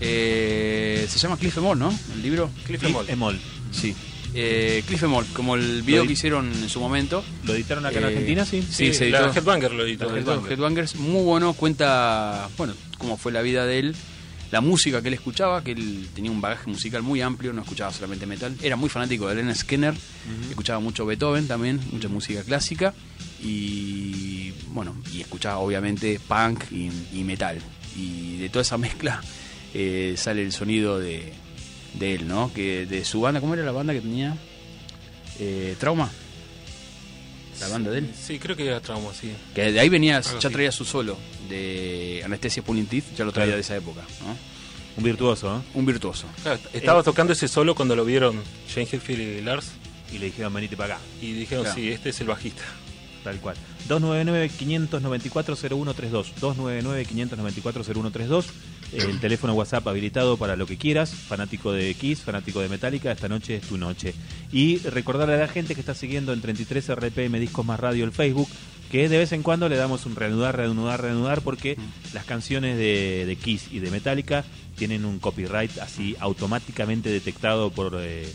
Eh, se llama Cliff Emol, ¿no? El libro. Cliff Cliff Emol. Emol. Sí. Eh, Cliff Emol, como el video que hicieron en su momento. ¿Lo editaron acá en Eh, Argentina? Sí. Sí, se la editó. Headbanger lo editó. Los Headbangers. Headbangers, muy bueno, cuenta, bueno, cómo fue la vida de él, la música que él escuchaba, que él tenía un bagaje musical muy amplio, no escuchaba solamente metal, era muy fanático de Leonard Skinner, escuchaba mucho Beethoven también, mucha música clásica, y bueno, y escuchaba obviamente punk y, y metal, y de toda esa mezcla eh, sale el sonido de, de él, ¿no? Que de su banda, ¿cómo era la banda que tenía? Eh, Trauma. La banda de él. Sí, creo que era trauma, sí. Que de ahí venía, ya traía su solo de Anestesia Pulling Teeth, ya lo traía Claro. de esa época, ¿no? Un virtuoso, ¿eh? Un virtuoso. Claro, estaba tocando ese solo cuando lo vieron Shane Hetfield y Lars Y le dijeron, venite para acá. y dijeron, Claro. sí, este es el bajista. Tal cual. 299-594-0132. 299-594-0132. El teléfono WhatsApp habilitado para lo que quieras. Fanático de Kiss, fanático de Metallica. Esta noche es tu noche. Y recordarle a la gente que está siguiendo en 33 RPM Discos Más Radio el Facebook que de vez en cuando le damos un reanudar, reanudar, reanudar porque las canciones de, de Kiss y de Metallica tienen un copyright así automáticamente detectado por eh,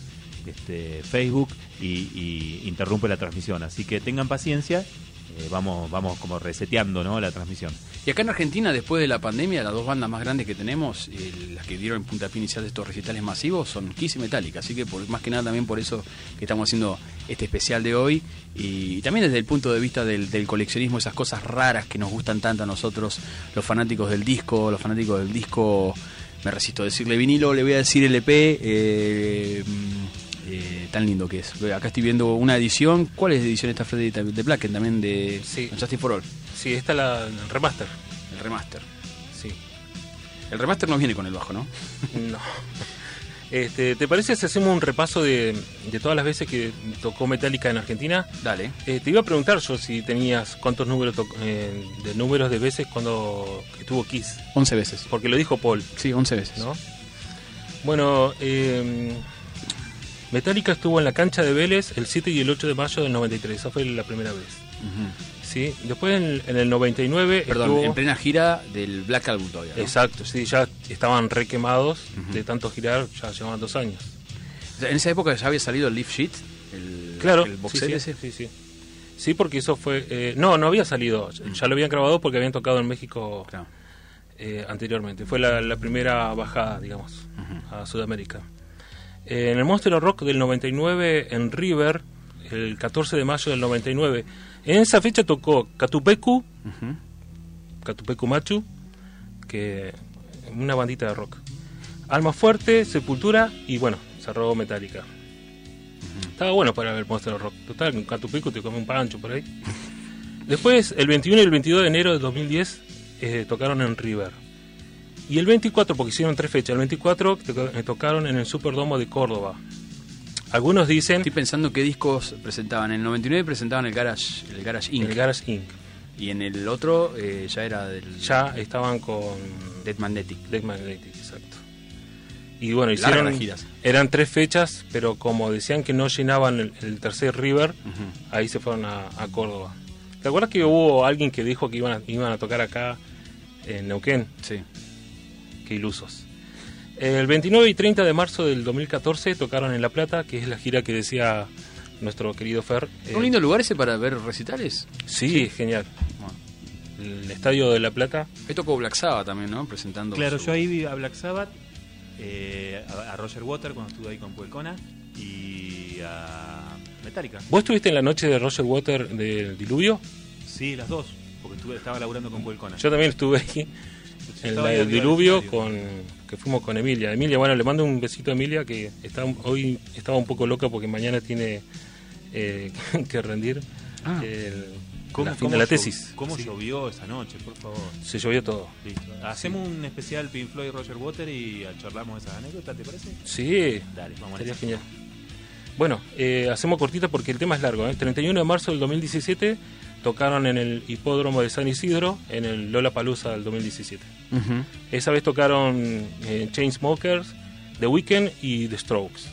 este, Facebook y, interrumpe la transmisión. Así que tengan paciencia, eh, vamos, vamos como reseteando ¿no? la transmisión. Y acá en Argentina, después de la pandemia, las dos bandas más grandes que tenemos, eh, las que dieron el puntapié inicial de estos recitales masivos, son Kiss y Metallica. Así que por, más que nada también por eso que estamos haciendo este especial de hoy. Y, también desde el punto de vista del, coleccionismo, esas cosas raras que nos gustan tanto a nosotros, los fanáticos del disco, los fanáticos del disco, me resisto a decirle vinilo, le voy a decir LP. Eh, eh, tan lindo que es. Acá estoy viendo una edición. ¿Cuál es la edición esta Freddy de Blacken también de Sí. Justin for All? Sí, esta es la el remaster. El remaster. Sí. El remaster no viene con el bajo, ¿no? [LAUGHS] No. Este, ¿Te parece si hacemos un repaso de, de todas las veces que tocó Metallica en Argentina? Dale. Eh, te iba a preguntar yo si tenías cuántos números eh, de números de veces cuando estuvo Kiss, 11 veces. porque lo dijo Paul, Sí, 11 veces. ¿no? Bueno, eh, Metallica estuvo en la cancha de Vélez el 7 y el 8 de mayo del 93, esa fue la primera vez. Sí, después en, en el 99 Perdón, estuvo- en plena gira del Black Album todavía. ¿no? Exacto, sí, ya estaban re quemados de tanto girar, ya llevaban dos años. En esa época ya había salido el Leaf Sheet, el, Claro, el box sí, sí, sí, sí. Sí, porque eso fue... eh, no, no había salido, ya lo habían grabado porque habían tocado en México Claro. eh, anteriormente. Fue la, la primera bajada, digamos, a Sudamérica. Eh, en el Monster Rock del 99 en River, el 14 de mayo del 99, en esa fecha tocó Catupecu, Ujú. Catupecu Machu, que una bandita de rock. Alma Fuerte, Sepultura y bueno, cerró Metallica. Estaba bueno para ver Monster Rock. Total, con Catupecu te come un pancho por ahí. [LAUGHS] Después, el 21 y el 22 de enero de 2010, eh, tocaron en River. Y el 24, porque hicieron tres fechas, el 24 to- eh, tocaron en el Superdomo de Córdoba. Algunos dicen Estoy pensando qué discos presentaban. En el 99 presentaban el Garage, el Garage Inc. el Garage Inc. Y en el otro eh, ya era del Ya estaban con Dead Magnetic. Dead Magnetic, exacto. Y bueno, hicieron giras. eran tres fechas, pero como decían que no llenaban el, el tercer River, ahí se fueron a, a Córdoba. ¿Te acuerdas que hubo alguien que dijo que iban a, iban a tocar acá en Neuquén? Sí. Qué ilusos. El 29 y 30 de marzo del 2014 tocaron en La Plata, que es la gira que decía nuestro querido Fer. Eh, ¿Un lindo lugar ese para ver recitales? Sí, genial. Bueno. El estadio de La Plata. Ahí tocó Black Sabbath también, ¿no? Presentando. Claro, su- yo ahí vi a Black Sabbath, eh, a, a Roger Water cuando estuve ahí con Puelcona y a Metallica. ¿Vos estuviste en la noche de Roger Water del diluvio? Sí, las dos, porque estuve, estaba laburando con Puelcona. Yo también estuve ahí en la del diluvio con que fuimos con Emilia. Emilia, bueno, le mando un besito a Emilia que está, hoy estaba un poco loca porque mañana tiene eh, [LAUGHS] que rendir Ah. el- ¿Cómo, la, cómo de la tesis. ¿Cómo Sí, llovió esa noche, por favor? Se llovió todo. Listo. Hacemos un especial Pink Floyd Roger Water y charlamos esas anécdotas, ¿te parece? Sí, Dale, vamos a estaría eso. genial. Bueno, eh, hacemos cortita porque el tema es largo. ¿eh? 31 de marzo del 2017 tocaron en el hipódromo de San Isidro en el Lola Palusa del 2017. Ujú. Esa vez tocaron eh, Chainsmokers, The Weeknd y The Strokes.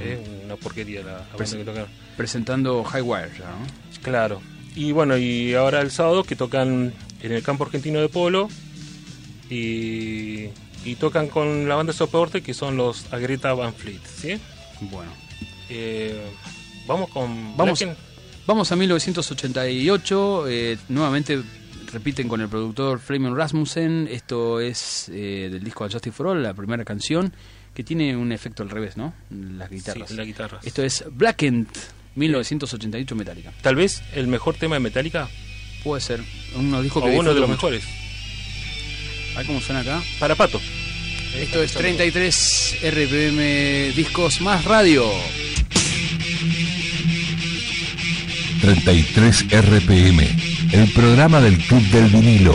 Eh, Una porquería la, la banda que tocaron. Presentando Highwire ya, ¿no? Claro. Y bueno, y ahora el sábado que tocan en el campo argentino de polo y, y tocan con la banda de soporte que son los Agreta Van Fleet. ¿sí? Bueno. Eh, vamos con Vamos. Blacken. Vamos a 1988, eh, nuevamente repiten con el productor Freeman Rasmussen, esto es eh, del disco Justice for All, la primera canción, que tiene un efecto al revés, ¿no? Las guitarras. Sí, la guitarra. Esto es Blackened, 1988 Metallica. Tal vez el mejor tema de Metallica Puede ser, uno dijo o que uno de los mucho. mejores. A ver cómo suena acá. Para Pato. Esto es 33 RPM Discos más Radio. 33 RPM, el programa del Club del Vinilo.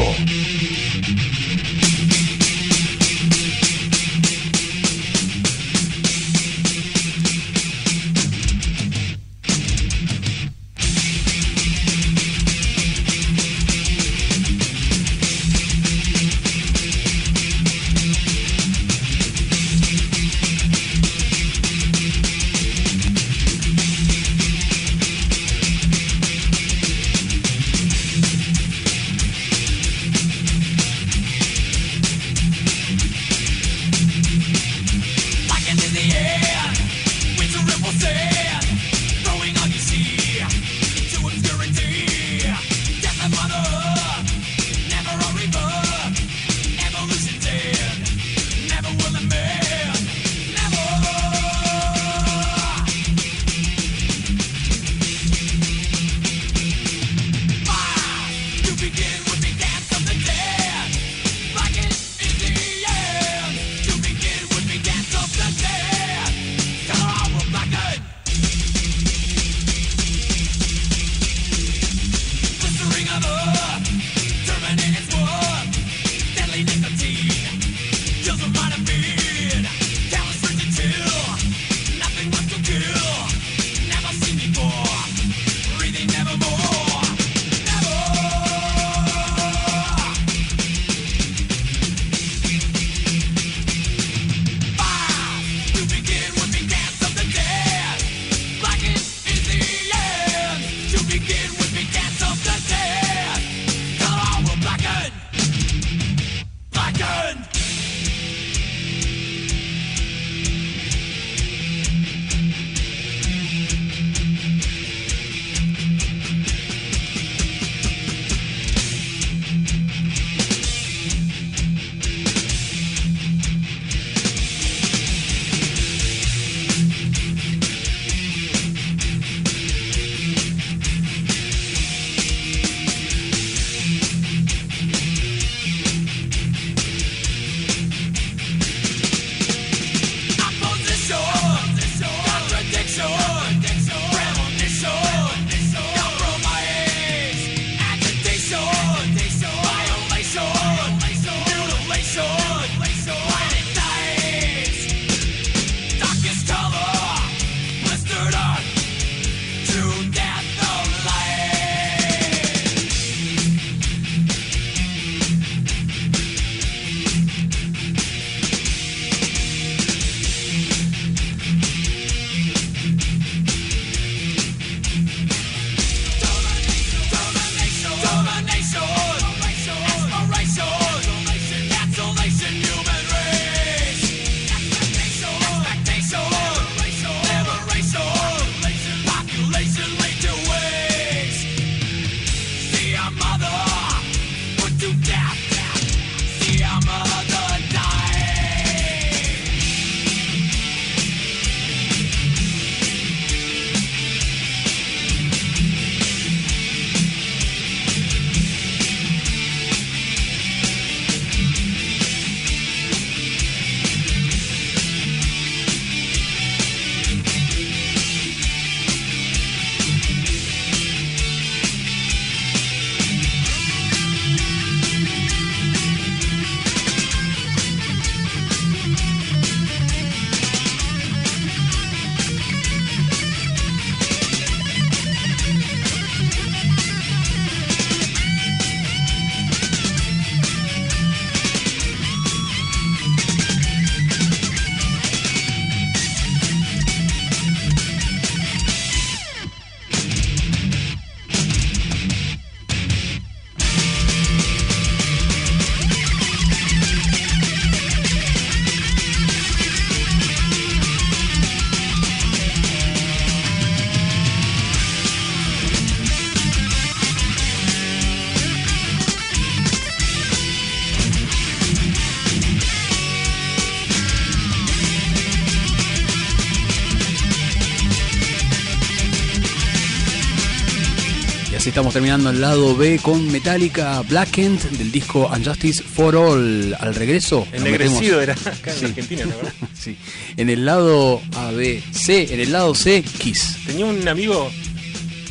Terminando el lado B con Metallica Blackened del disco Unjustice for All. Al regreso. Ennegrecido metemos- era acá en Sí. Argentina, ¿no? [LAUGHS] Sí. En el lado A, B, C, en el lado C, Kiss. Tenía un amigo.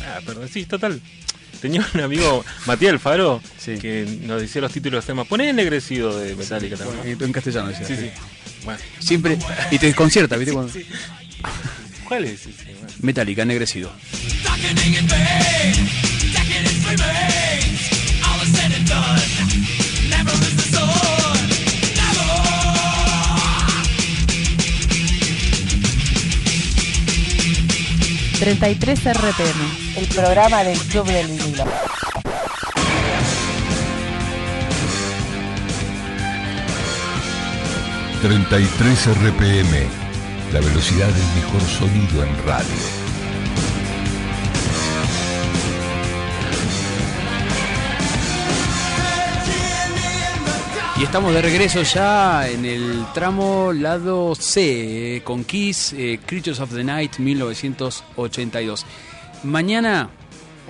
Ah, perdón, sí, total. Tenía un amigo, Matías Alfaro, Sí. que nos decía los títulos de los temas. Poné ennegrecido de Metallica también. En, castellano decía. Sí, sí. Bueno, Siempre. Y te desconcierta, ¿viste? Cuando- ¿cuál es ese? Metallica, ennegrecido. Y 33 RPM. El programa del Club del Vinilo. y 33 RPM, la velocidad del mejor sonido en radio. Y estamos de regreso ya en el tramo lado C, eh, con Kiss, eh, Creatures of the Night 1982. Mañana,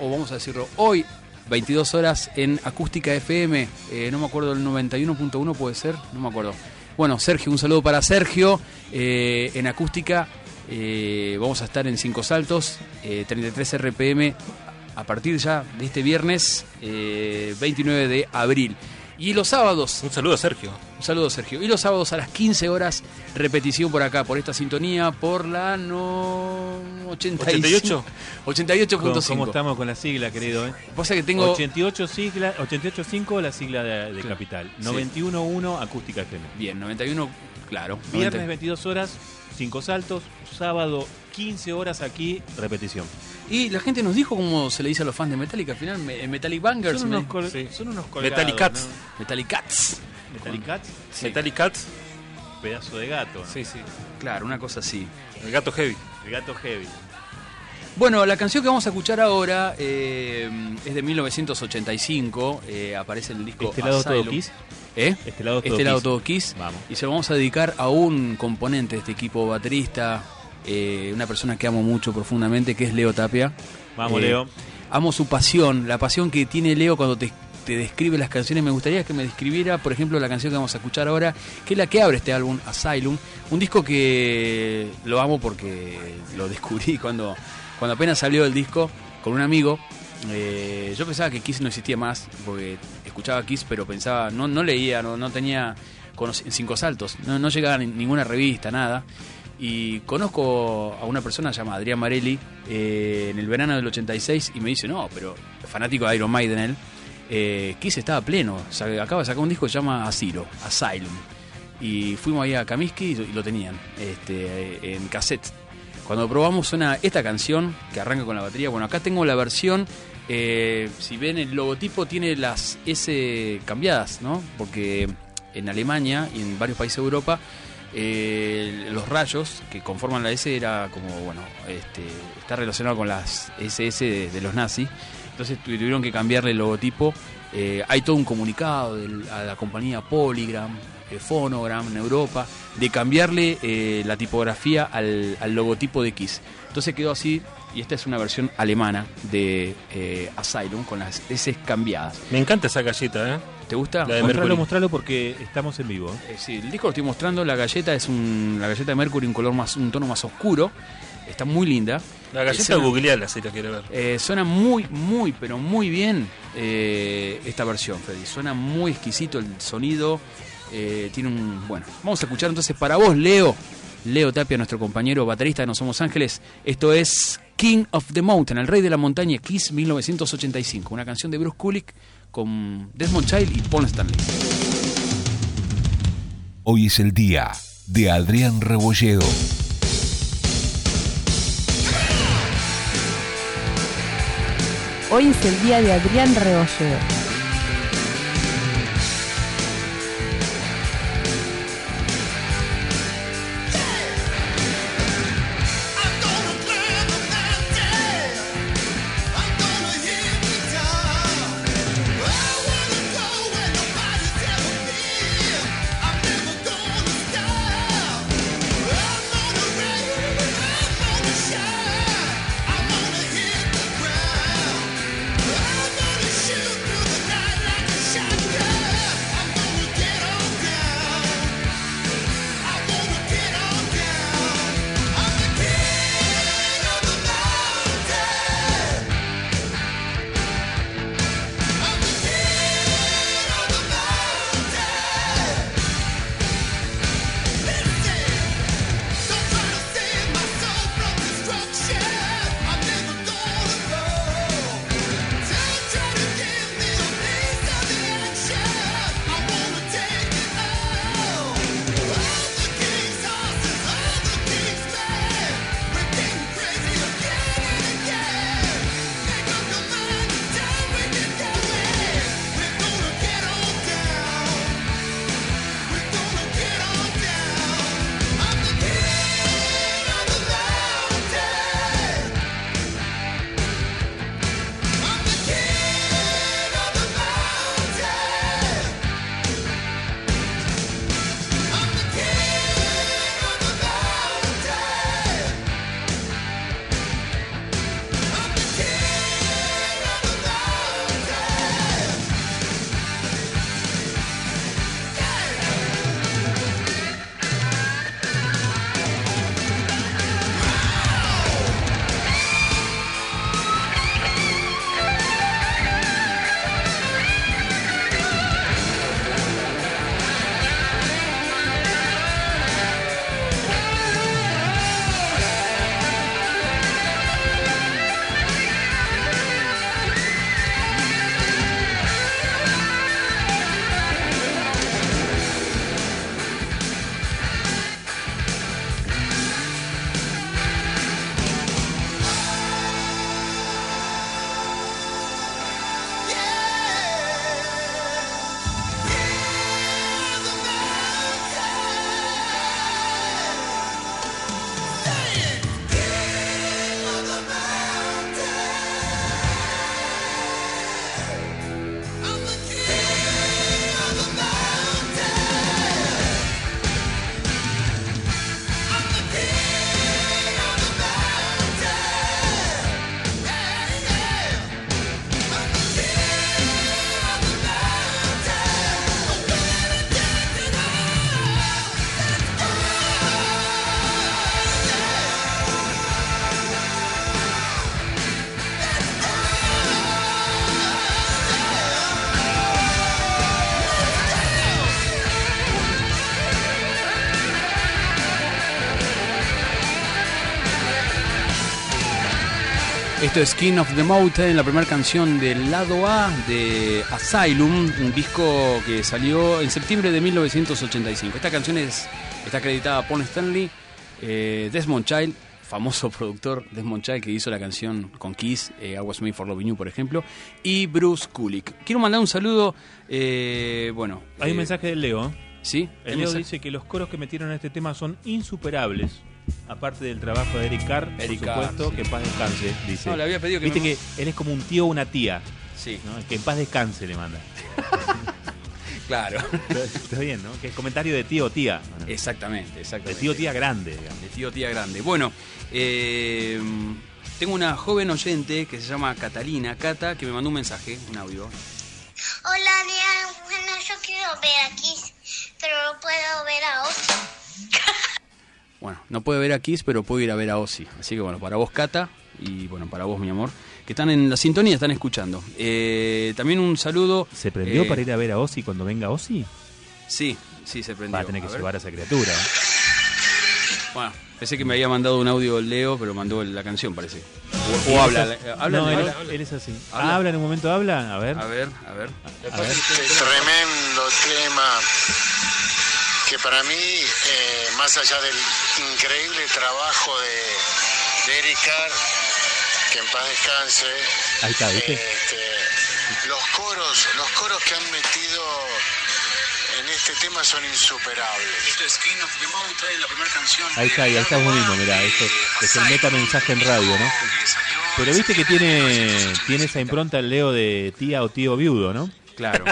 o vamos a decirlo hoy, 22 horas en Acústica FM, eh, no me acuerdo el 91.1 puede ser, no me acuerdo. Bueno, Sergio, un saludo para Sergio, eh, en Acústica eh, vamos a estar en Cinco Saltos, eh, 33 RPM, a partir ya de este viernes, eh, 29 de abril. Y los sábados, Un saludo a Sergio. un saludo Sergio. Y los sábados a las 15 horas, repetición por acá, por esta sintonía, por la no 88. 88.5. ¿Cómo, estamos con la sigla, querido? Eh? Pasa que tengo 88 sigla, 88.5 la sigla de, de Capital. Sí. 91.1 Acústica FM. bien, 91, claro. Viernes 90. 22 horas, 5 saltos. Sábado 15 horas aquí, repetición. Y la gente nos dijo cómo se le dice a los fans de Metallica, al final me- Metallic Bangers, Son me- unos, col- sí. son unos colgados, Metallic Cats. ¿no? Metallic Cats. Metallic Cats, Metallic Cats. pedazo de gato. ¿no? Sí, sí. Claro, una cosa así. El gato heavy. El gato heavy. Bueno, la canción que vamos a escuchar ahora eh, es de 1985, eh, aparece en el disco Este lado todo. Kiss. ¿Eh? Este lado todo este lado todo Kiss. Vamos. Y se lo vamos a dedicar a un componente de este equipo baterista, eh, una persona que amo mucho profundamente, que es Leo Tapia. Vamos, Eh, Leo. Amo su pasión, la pasión que tiene Leo cuando te, te describe las canciones. Me gustaría que me describiera, por ejemplo, la canción que vamos a escuchar ahora, que es la que abre este álbum, Asylum. Un disco que lo amo porque lo descubrí [LAUGHS] cuando, cuando apenas salió el disco con un amigo. Eh, yo pensaba que Kiss no existía más, porque escuchaba Kiss, pero pensaba, no, no leía, no, no tenía cinco saltos, no, no llegaba a ninguna revista, nada. Y conozco a una persona llamada Adrián Marelli eh, en el verano del 86 y me dice, no, pero fanático de Iron Maiden él, eh, Kiss estaba pleno, acaba de sacar un disco que se llama Asilo, Asylum. Y fuimos ahí a Kaminsky y, y lo tenían este, eh, en cassette. Cuando probamos suena esta canción que arranca con la batería. Bueno, acá tengo la versión. eh, si ven el logotipo tiene las S cambiadas, ¿no? Porque en Alemania y en varios países de Europa eh, los rayos que conforman la S era como, bueno, este, está relacionado con las SS de, de los nazis. Entonces tu- tuvieron que cambiarle el logotipo. Eh, hay todo un comunicado del- a la compañía Polygram, eh, Phonogram en Europa, de cambiarle eh, la tipografía al, logotipo de Kiss. Entonces quedó así, y esta es una versión alemana de Asylum con las S cambiadas. Me encanta esa galleta, ¿eh? ¿Te gusta? La de Mostralo, porque estamos en vivo. ¿eh? Eh, sí, el disco lo estoy mostrando, la galleta es un, la galleta de Mercury, un color más, un tono más oscuro. Está muy linda. La galleta Suena- googleala si la quiere ver. Eh, suena muy, muy, pero muy bien eh, esta versión, Freddy. Suena muy exquisito el sonido. eh, tiene un. Bueno, vamos a escuchar entonces para vos, Leo. Leo Tapia, nuestro compañero baterista de No Somos Ángeles. Esto es King of the Mountain, el rey de la montaña, Kiss 1985. Una canción de Bruce Kulick con Desmond Child y Paul Stanley. Hoy es el día de Adrián Rebolledo. Hoy es el día de Adrián Rebolledo. Esto es King of the Mountain, la primera canción del lado A de Asylum, un disco que salió en septiembre de 1985. Esta canción es, está acreditada a Paul Stanley, eh, Desmond Child, famoso [LAUGHS] productor Desmond Child que hizo la canción con Kiss, eh, I Was Made for Loving You, por ejemplo, y Bruce Kulick. Quiero mandar un saludo, eh, bueno... Hay un eh, mensaje del Leo. ¿Sí? El ¿Qué Leo mensaje? dice que los coros que metieron en este tema son insuperables. Aparte del trabajo de Eric Carr, Eric por Carr, supuesto, sí. que en paz descanse, dice. No, le había pedido que Viste me- que él es como un tío o una tía, Sí, ¿no? que en paz descanse le manda. [LAUGHS] claro. Está bien, ¿no? Que es comentario de tío o tía. ¿no? exactamente, De exactamente. tío o tía grande, digamos. De tío tía grande. Bueno, eh, tengo una joven oyente que se llama Catalina, Cata, que me mandó un mensaje, un audio. Hola, Nia. Bueno, yo quiero ver a Kiss, pero no puedo ver a Ozzy. [LAUGHS] Bueno, no puede ver a Kiss, pero puede ir a ver a Ozzy. Así que bueno, para vos, Cata, y bueno, para vos, mi amor, que están en la sintonía, están escuchando. Eh, también un saludo. ¿Se prendió eh, para ir a ver a Ozzy cuando venga Ozzy? Sí, sí, se prendió. Va a tener que ver. llevar a esa criatura. Bueno, pensé que me había mandado un audio Leo, pero mandó la canción, parece. O, o habla. eh, habla, no, él, habla. él es así. Habla. Habla. en un momento, habla. A ver. A ver, a ver. A ver. Tremendo tema que para mí, eh, más allá del increíble trabajo de, de Eric Carr, que en paz descanse, Ahí está, ¿viste? este, los coros, los coros que han metido en este tema son insuperables. Esto es King of the Mountain, la primera canción. Ahí está, y ahí está mismo, mirá, esto es el metamensaje en radio, ¿no? Pero viste que tiene, tiene esa impronta el Leo de tía o tío viudo, ¿no? Claro,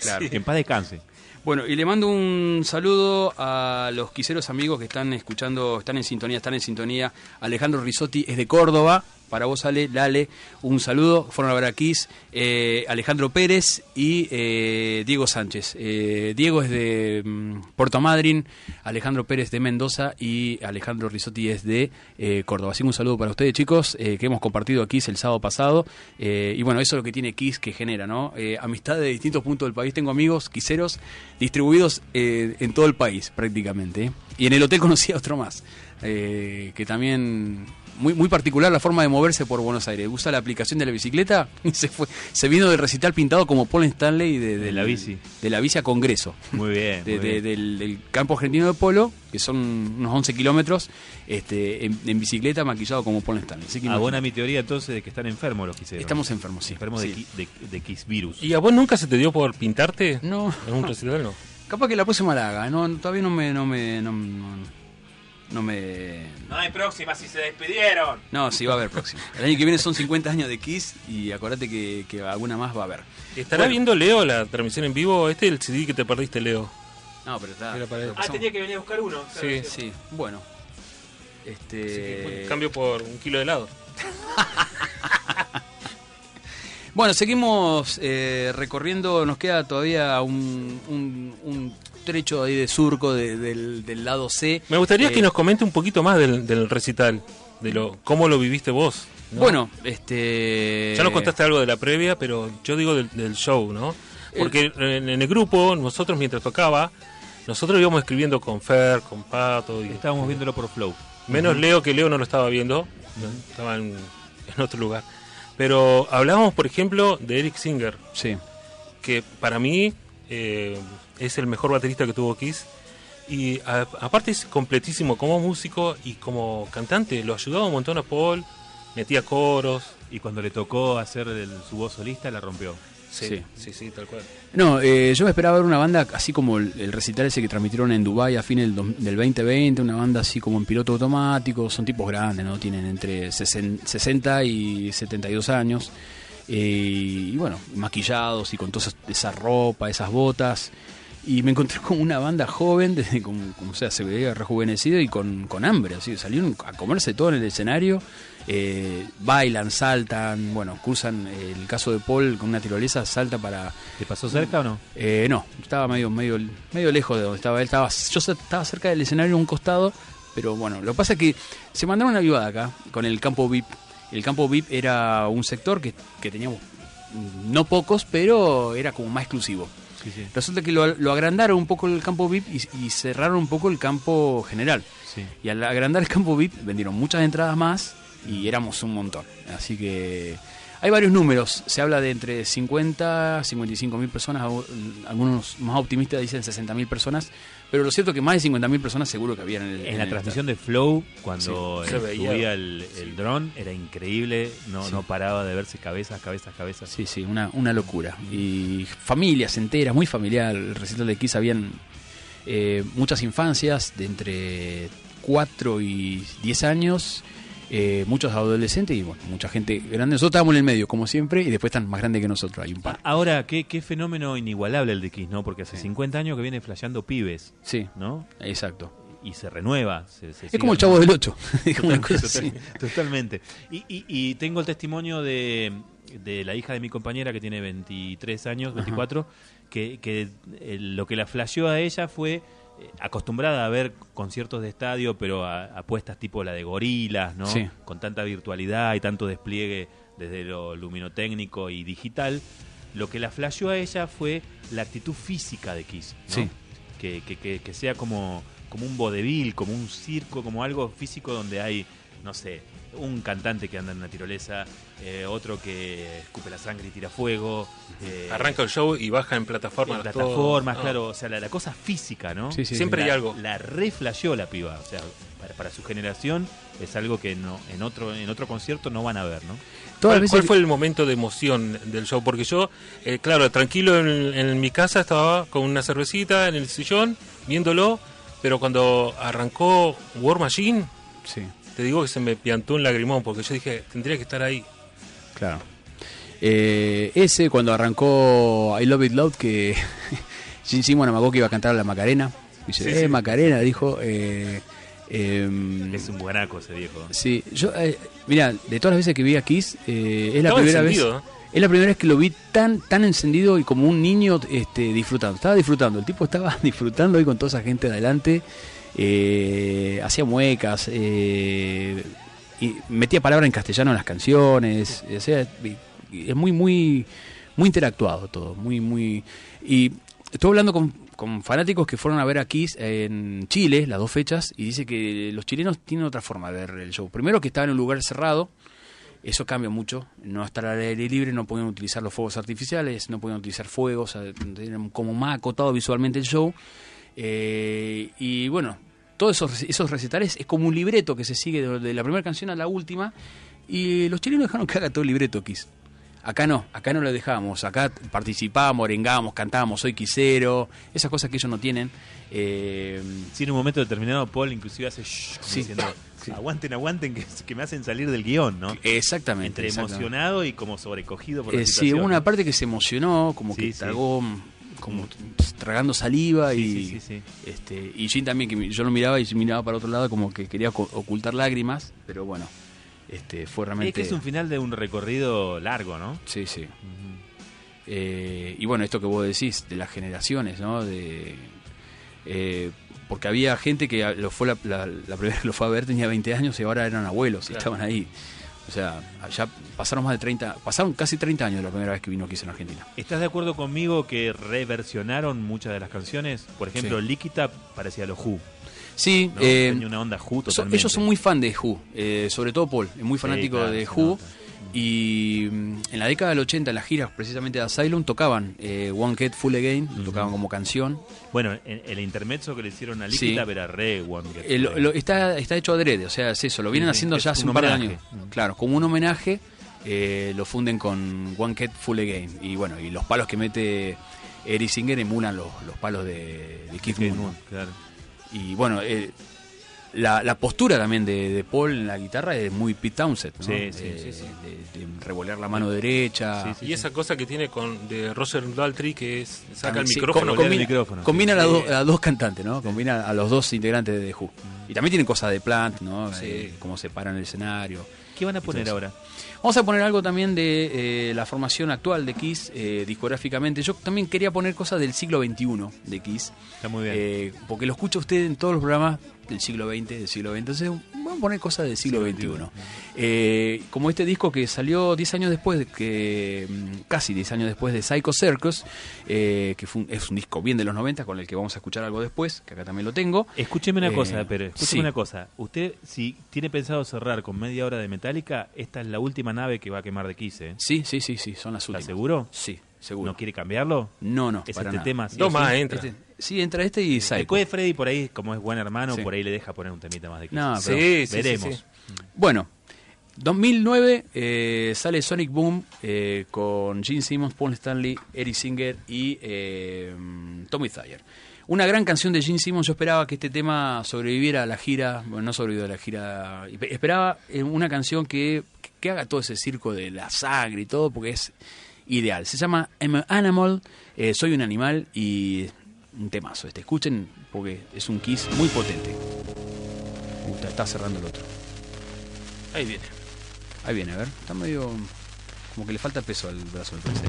claro. Que en paz descanse. Bueno, y le mando un saludo a los quiseros amigos que están escuchando, están en sintonía, están en sintonía. Alejandro Risotti es de Córdoba. Para vos, Ale, Lale, un saludo. Fueron a Kiss, eh, Alejandro Pérez y eh, Diego Sánchez. Eh, Diego es de mm, Puerto Madryn, Alejandro Pérez de Mendoza y Alejandro Risotti es de eh, Córdoba. Así que un saludo para ustedes, chicos, eh, que hemos compartido a Kiss el sábado pasado. Y bueno, eso es lo que tiene Kiss que genera, ¿no? Amistad de distintos puntos del país. Tengo amigos quiseros distribuidos en todo el país, prácticamente. Y en el hotel [LAUGHS] conocí a otro más, que también muy, muy particular la forma de moverse por Buenos Aires. Usa la aplicación de la bicicleta [LAUGHS] y se fue. Se vino del recital pintado como Paul Stanley de, De la bici. De la bici a Congreso. Muy bien. [LAUGHS] De- muy de- bien. del, del campo argentino de polo, que son unos 11 kilómetros, este, en, en bicicleta maquillado como Paul Stanley. Así que Abona mi teoría entonces de que están enfermos los quiseros. Estamos enfermos, sí. Enfermos Sí. de, Kiss virus. ¿Y a vos nunca se te dio por pintarte? No. En un recital, no. [LAUGHS] Capaz que la próxima la haga. No, todavía no me, no me, no, no- no me, No hay próxima si se despidieron. no, sí va a haber próxima. El año que viene son 50 años de Kiss y acordate que, que alguna más va a haber. ¿Estará Bueno. viendo Leo la transmisión en vivo? Este es el CD que te perdiste, Leo. No, pero está. Para Ah, pasamos. tenía que venir a buscar uno. Sí. Sí, bueno. Este. Cambio por un kilo de helado. [LAUGHS] Bueno, seguimos eh, recorriendo, nos queda todavía un, un, un trecho ahí de surco de- del, del lado C. Me gustaría Eh, que nos comente un poquito más del, del recital, de lo cómo lo viviste vos. ¿no? Bueno, este... Ya nos contaste algo de la previa, pero yo digo del, del show, ¿no? Porque en, en el grupo, nosotros mientras tocaba, nosotros íbamos escribiendo con Fer, con Pato, y Estábamos viéndolo por Flow. menos Leo, que Leo no lo estaba viendo, ¿no? estaba en, en otro lugar. Pero hablábamos, por ejemplo, de Eric Singer, Sí, que para mí eh, es el mejor baterista que tuvo Kiss. Y a- aparte es completísimo como músico y como cantante. Lo ayudaba un montón a Paul, metía coros. Y cuando le tocó hacer el- su voz solista, la rompió. Sí, Sí. sí, sí, tal cual. No, eh, yo me esperaba ver una banda así como el, el recital ese que transmitieron en Dubai a fines del, del 2020, una banda así como en piloto automático, son tipos grandes, ¿no? Tienen entre 60 60 y 72 años. eh, y bueno, maquillados y con toda esa ropa, esas botas. Y me encontré con una banda joven, [LAUGHS] desde como, sea, se veía rejuvenecido y con, con hambre, así, salieron a comerse todo en el escenario, eh, bailan, saltan, bueno, cruzan el caso de Paul con una tirolesa, salta para ¿Te pasó cerca o no? eh, no, estaba medio, medio, medio lejos de donde estaba él. Estaba, yo estaba cerca del escenario en un costado, pero bueno, lo que pasa es que se mandaron una vivada acá con el campo VIP. El campo VIP era un sector que, que teníamos mm, no pocos, pero era como más exclusivo. Sí, sí. Resulta que lo, lo agrandaron un poco el campo VIP y, y cerraron un poco el campo general. Sí. Y al agrandar el campo VIP vendieron muchas entradas más y éramos un montón. Así que hay varios números. Se habla de entre 50 55 mil personas. au- Algunos más optimistas dicen 60 mil personas. Pero lo cierto es que más de 50 mil personas seguro que habían en, el, En la el transmisión de Flow, cuando Sí, eh, se veía. subía el, el dron, era increíble, no, Sí. no paraba de verse cabezas, cabezas, cabezas. Sí, sí, una, una locura. Y familias enteras, muy familiar. El recital de Kiss habían eh, muchas infancias de entre 4 y 10 años, eh, muchos adolescentes y bueno, mucha gente grande. Nosotros estábamos en el medio, como siempre, y después están más grandes que nosotros. Hay un par. Ahora, qué, qué fenómeno inigualable el de Kiss, ¿no? Porque hace Sí. 50 años que viene flasheando pibes, Sí, ¿no? exacto. Y se renueva. se- se Es como el chavo del 8. [LAUGHS] Total- total- Totalmente. Y, y- y tengo el testimonio de, de la hija de mi compañera que tiene 23 años, 24, que, que eh, lo que la flasheó a ella fue acostumbrada a ver conciertos de estadio, pero a, apuestas tipo la de gorilas, ¿no? Sí. Con tanta virtualidad y tanto despliegue desde lo luminotécnico y digital. Lo que la flasheó a ella fue la actitud física de Kiss, ¿no? Sí. que, que, que, que sea como, como un vodevil, como un circo, como algo físico donde hay, no sé, un cantante que anda en una tirolesa, eh, otro que escupe la sangre y tira fuego. eh, Arranca el show y baja en plataformas. en plataformas, No. claro, o sea, la, la cosa física, ¿no? Sí, sí, Siempre hay algo. La reflasheó la piba, o sea, para, para su generación es algo que no, en otro en otro concierto no van a ver, ¿no? ¿Cuál, fue el momento de emoción del show? Porque yo, eh, claro, tranquilo en, en mi casa estaba con una cervecita en el sillón, viéndolo, pero cuando arrancó War Machine, Sí, te digo que se me piantó un lagrimón, porque yo dije, tendría que estar ahí. Claro. Eh, ese, cuando arrancó I Love It Loud, que [LAUGHS] Gene Simon amagó que iba a cantar la Macarena. Dice, Sí, eh, sí. Macarena, dijo. Eh, em, Es un guanaco ese viejo. Sí, yo, eh, mira, de todas las veces que vi a Kiss, eh, es la primera vez. encendido. Es la primera vez que lo vi tan tan encendido y como un niño este, disfrutando. Estaba disfrutando, el tipo estaba [LAUGHS] disfrutando ahí con toda esa gente adelante. eh, hacía muecas, y metía palabras en castellano en las canciones. o sea, es muy, muy, muy interactuado todo. Muy, muy. Y estuve hablando con, fanáticos que fueron a ver a Kiss en Chile, las dos fechas, y dice que los chilenos tienen otra forma de ver el show. Primero que estaba en un lugar cerrado, eso cambia mucho. No estar al aire libre, no podían utilizar los fuegos artificiales, no podían utilizar fuegos, tenían como más acotado visualmente el show. Eh, y bueno, todos esos, esos recitales es como un libreto que se sigue de, de la primera canción a la última. Y los chilenos dejaron que haga todo el libreto Kiss. Acá no, acá no lo dejamos. Acá participábamos, arengamos, cantábamos, soy quisero, esas cosas que ellos no tienen. Eh, Sí, en un momento determinado Paul inclusive hace shh, Sí. diciendo, [LAUGHS] Sí. aguanten, aguanten, que, que me hacen salir del guion, ¿no? exactamente. Entre exactamente. emocionado y como sobrecogido por la Eh, sí, hubo una parte que se emocionó, como Sí, que sí. Como tragando saliva Sí, y sí, este y Jin también que yo lo miraba y miraba para otro lado como que quería ocu- ocultar lágrimas, pero bueno, este fue Es realmente que es un final de un recorrido largo, ¿no? sí, sí. Eh, y bueno, esto que vos decís de las generaciones, ¿no? De eh, porque había gente que lo fue la, la- la primera que lo fue a ver tenía 20 años y ahora eran abuelos y estaban ahí. O sea, allá pasaron más de 30, pasaron casi 30 años de la primera vez que vino aquí en Argentina. ¿Estás de acuerdo conmigo que reversionaron muchas de las canciones? Por ejemplo, Sí. Líquida parecía a los Who. Sí, ¿no? eh, Tenía una onda Who totalmente. ellos son muy fan de Who, eh, sobre todo Paul, es muy fanático claro, de Who. nota. Y mm, en la década del 80, en las giras precisamente de Asylum, tocaban eh, One Cat Full Again, lo tocaban como canción. Bueno, en- el intermezzo que le hicieron a Sí. Líquida era re One lo- está, está hecho adrede, o sea, es eso, lo vienen Sí, sí, haciendo ya hace un un par de años. Claro, como un homenaje, eh, lo funden con One Cat Full Again. Y bueno, y los palos que mete Eric Singer emulan los, los palos de, de Keith Keith Moon. Moon, claro. Y bueno, eh, la, la postura también de, de Paul en la guitarra es muy Pete Townsend, ¿no? Sí, sí, Eh, sí, sí. De, de revolear la mano derecha. Sí, sí, y esa cosa que tiene con de Roger Daltrey que es saca También, el sí, micrófono Volver com- el combina, micrófono, sí. combina a, las dos- a los dos cantantes, ¿no? Combina a los dos integrantes de The Who. Y también tienen cosas de Plant, ¿no? Sí. Eh, cómo se paran el escenario. ¿Qué van a poner Entonces, ahora? Vamos a poner algo también de eh, la formación actual de Kiss, eh, discográficamente. Yo también quería poner cosas del siglo XXI de Kiss. Está muy bien. Eh, porque lo escucha usted en todos los programas del siglo XX, del siglo XX. Entonces, vamos a poner cosas del siglo XXI. Eh, como este disco que salió 10 años después, de que mm, casi 10 años después de Psycho Circus, eh, que fue un- es un disco bien de los 90 con el que vamos a escuchar algo después, que acá también lo tengo. Escúcheme una Eh, cosa, pero escúcheme sí. una cosa. Usted, si tiene pensado cerrar con media hora de Metallica, esta es la última nave que va a quemar de Kiss, ¿eh? Sí, sí, sí, sí, son las ¿Está últimas. seguro? Sí, seguro. ¿No quiere cambiarlo? No, no, Es para este nada. tema. sí Dos o sí. más, entra. Este- sí, entra este y Psycho. Después Freddy por ahí, como es buen hermano, Sí. por ahí le deja poner un temita más de Kiss. No, pero sí, sí, veremos. Bueno, 2009 eh, sale Sonic Boom eh, con Gene Simmons, Paul Stanley, Eric Singer y eh, Tommy Thayer. Una gran canción de Gene Simmons. Yo esperaba que este tema sobreviviera a la gira. Bueno, no sobrevivió a la gira. Esperaba una canción que, que haga todo ese circo de la sangre y todo, porque es ideal. Se llama I'm an Animal. soy un animal y un temazo. Este, escuchen, porque es un kiss muy potente. Está cerrando el otro. Ahí viene. Ahí viene, a ver. Está medio. Como que le falta peso al brazo, me parece.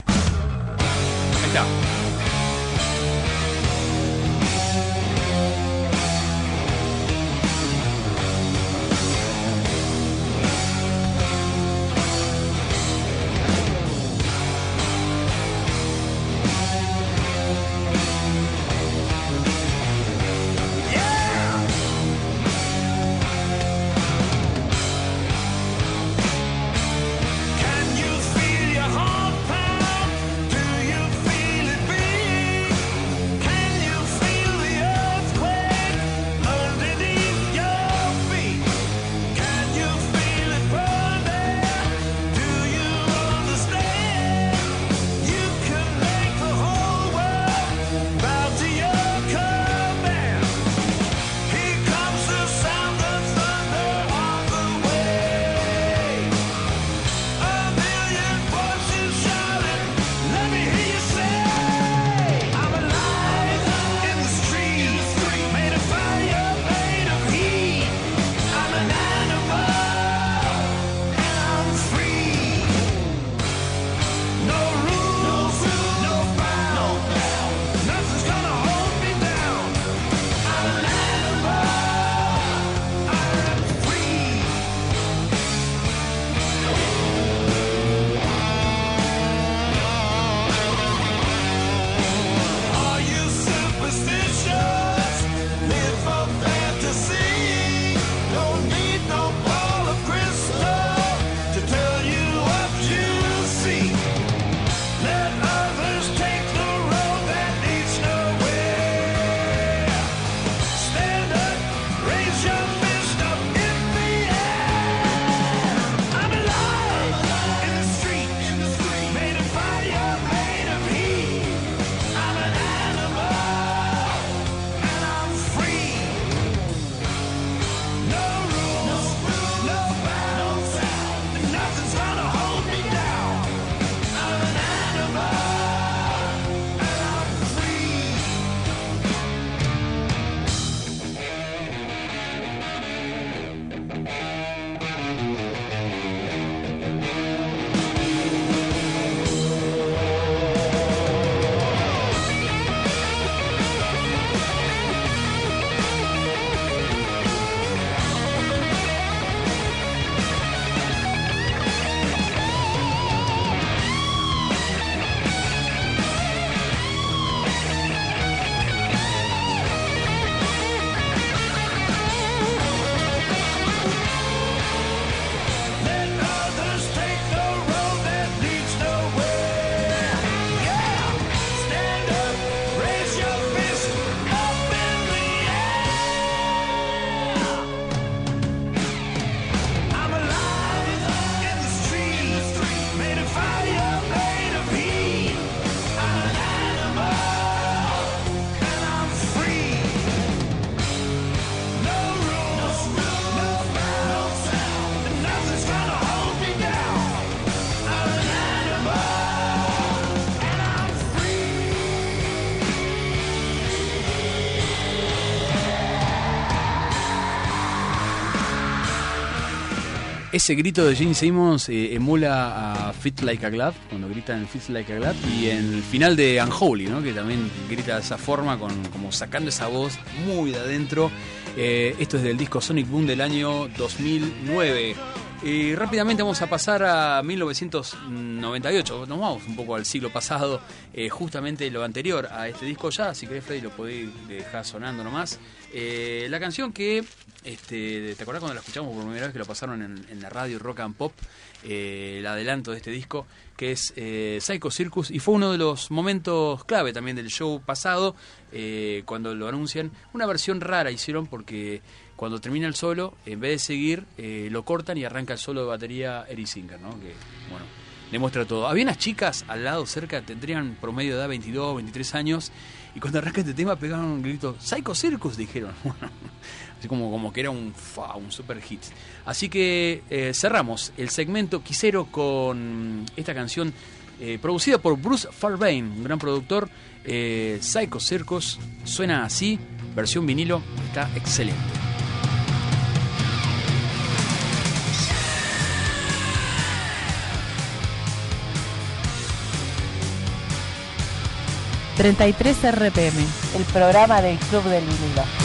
Está. Ese grito de Gene Simmons eh, emula a Fit Like a Glad, cuando grita en Fit Like a Glad, y en el final de Unholy, ¿no? que también grita de esa forma, con, como sacando esa voz muy de adentro. Eh, esto es del disco Sonic Boom del año 2009. Y rápidamente vamos a pasar a 1998. Nos vamos un poco al siglo pasado, eh, justamente lo anterior a este disco ya. Si querés, Freddy, lo podéis dejar sonando nomás. La canción que, este, ¿te acordás cuando la escuchamos por primera vez que lo pasaron en, la radio Rock and Pop? Eh, el adelanto de este disco, que es eh, Psycho Circus, y fue uno de los momentos clave también del show pasado, eh, cuando lo anuncian. Una versión rara hicieron porque cuando termina el solo, en vez de seguir, lo cortan y arranca el solo de batería Eric Singer, ¿no? Que, bueno, demuestra todo. Había unas chicas al lado cerca, tendrían promedio de edad 22, 23 años, y cuando arranca este tema pegaron un grito, Psycho Circus, dijeron. [LAUGHS] Así como, como que era un, un super hit. Así que eh, cerramos el segmento Quisero con esta canción eh, producida por Bruce Farbain, un gran productor. Eh, Psycho Circus suena así, versión vinilo, está excelente. ...33 RPM... El programa del Club del Vinilo.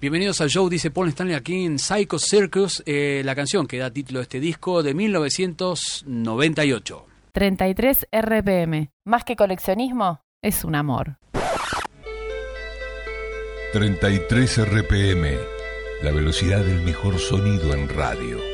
Bienvenidos al show, dice Paul Stanley aquí en Psycho Circus, eh, la canción que da título a este disco de 1998. 33 RPM. Más que coleccionismo, es un amor. 33 RPM, la velocidad del mejor sonido en radio.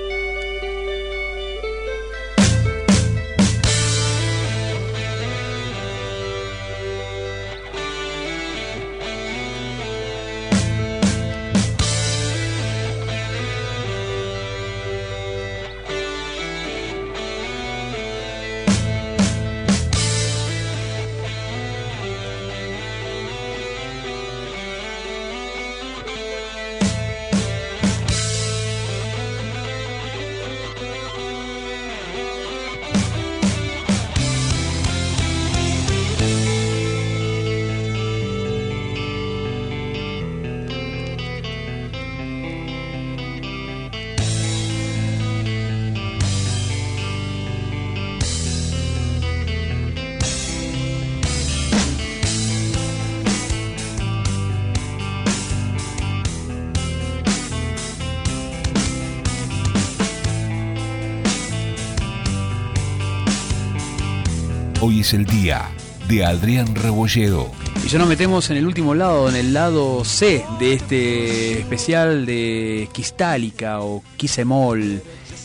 El día de Adrián Rebolledo. Y ya nos metemos en el último lado, en el lado C de este especial de Quistálica o Quisemol.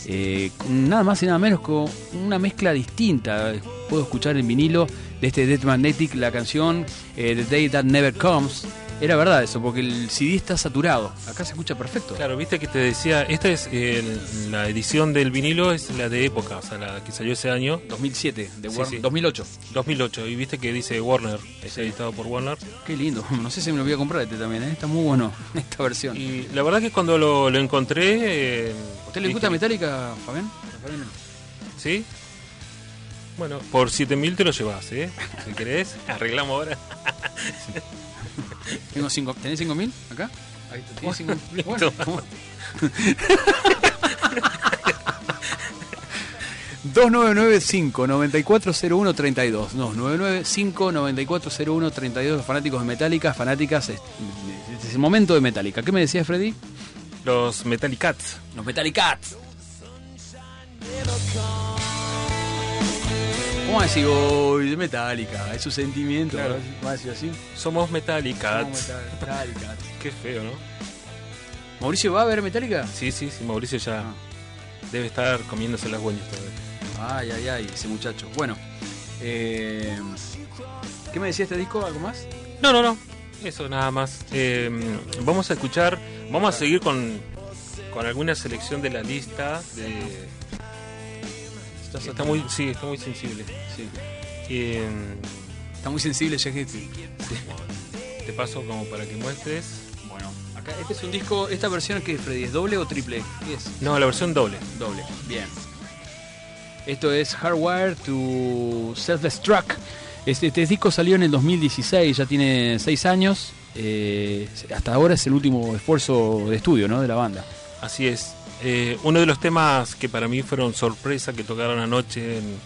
Eh, nada más y nada menos con una mezcla distinta. Puedo escuchar en vinilo de este Death Magnetic la canción eh, The Day That Never Comes. Era verdad eso, porque el CD está saturado. Acá se escucha perfecto. Claro, viste que te decía, esta es el- la edición del vinilo, es la de época, o sea, la que salió ese año. 2007, de Sí, War- sí. 2008. 2008, y viste que dice Warner, es Sí. editado por Warner. Qué lindo. [LAUGHS] No sé si me lo voy a comprar este también, ¿eh? está muy bueno [LAUGHS] esta versión. Y la verdad que cuando lo, lo encontré... eh, ¿A usted le gusta Metallica, Fabián? Fabián no. ¿Sí? Bueno, por 7000 te lo llevas, ¿eh? Si querés, [LAUGHS] arreglamos ahora. Tengo cinco, ¿Tenés 5000 acá? Ahí está, ¿tenés cinco- Listo. Bueno, ¿cómo? 2995-940132. No, 995-940132. Los fanáticos de Metallica, fanáticas. Es, es el momento de Metallica. ¿Qué me decía Freddy? Los Metallicats. Los Metallicats. ¿Cómo decir hoy de Metallica? Es su sentimiento. Claro. ¿Va a decir así? Somos Metallicats. Somos Metallicats. [LAUGHS] Qué feo, ¿no? ¿Mauricio va a ver Metallica? Sí, sí, sí, Mauricio ya Ah. debe estar comiéndose las hueñas todavía. Ay, ay, ay, ese muchacho. Bueno, eh, ¿qué me decía este disco? ¿Algo más? No, no, no. Eso nada más. Eh, vamos a escuchar, vamos a seguir con, con alguna selección de la lista. De, está muy, sí, está muy sensible. Sí. Eh, Está muy sensible, ya que... Sí. te paso como para que muestres. Bueno, acá este es un disco, esta versión que es Freddy, ¿es doble o triple? No, la versión doble. Doble, bien. Esto es Hardwire to Self-Destruct. Este, este disco salió en el 2016, ya tiene 6 años. eh, hasta ahora es el último esfuerzo de estudio ¿no? de la banda. Así es. Eh, uno de los temas que para mí fueron sorpresa que tocaron anoche en,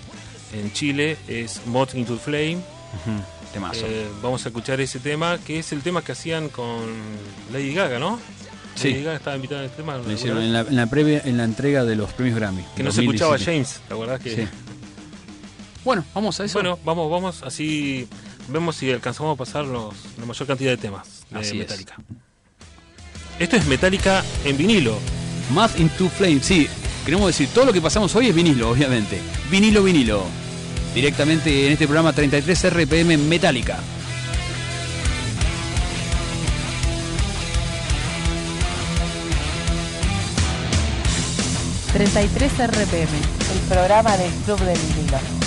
en Chile es Moth into Flame. Temazo. Eh, vamos a escuchar ese tema, que es el tema que hacían con Lady Gaga, ¿no? Sí. Lady Gaga estaba invitada en el tema. Lo hicieron en la, en la previa, en la entrega de los premios Grammy. Que no se escuchaba 2017. James, ¿te acordás que? Sí. Bueno, vamos a eso. Bueno, vamos, vamos, así vemos si alcanzamos a pasar los- la mayor cantidad de temas de Así es. Metallica. Esto es Metallica en vinilo. Math into Flame, sí. Queremos decir, todo lo que pasamos hoy es vinilo, obviamente. Vinilo, vinilo. Directamente en este programa 33 RPM Metallica. $33 RPM. El programa del Club del Vinilo.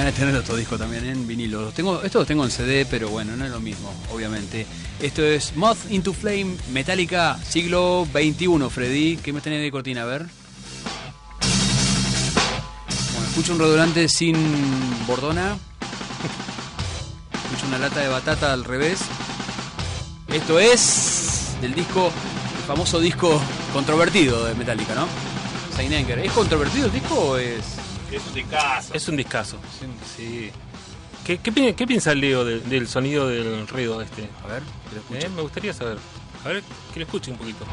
Ganas de tener estos discos también en vinilo. Los tengo, estos los tengo en CD, pero bueno, no es lo mismo, obviamente. Esto es Moth into Flame, Metallica, siglo XXI, Freddy. ¿Qué me tenés de cortina? A ver. Bueno, escucho un redolante sin bordona. Escucho una lata de batata al revés. Esto es del disco, el famoso disco controvertido de Metallica, ¿no? Saint Anger. ¿Es controvertido el disco o es.? Es un discazo. Es un discazo. Sí. ¿Qué, qué, qué piensa Leo de- del sonido del ruido este? A ver, que lo escuche. Eh, me gustaría saber. A ver, que lo escuche un poquito.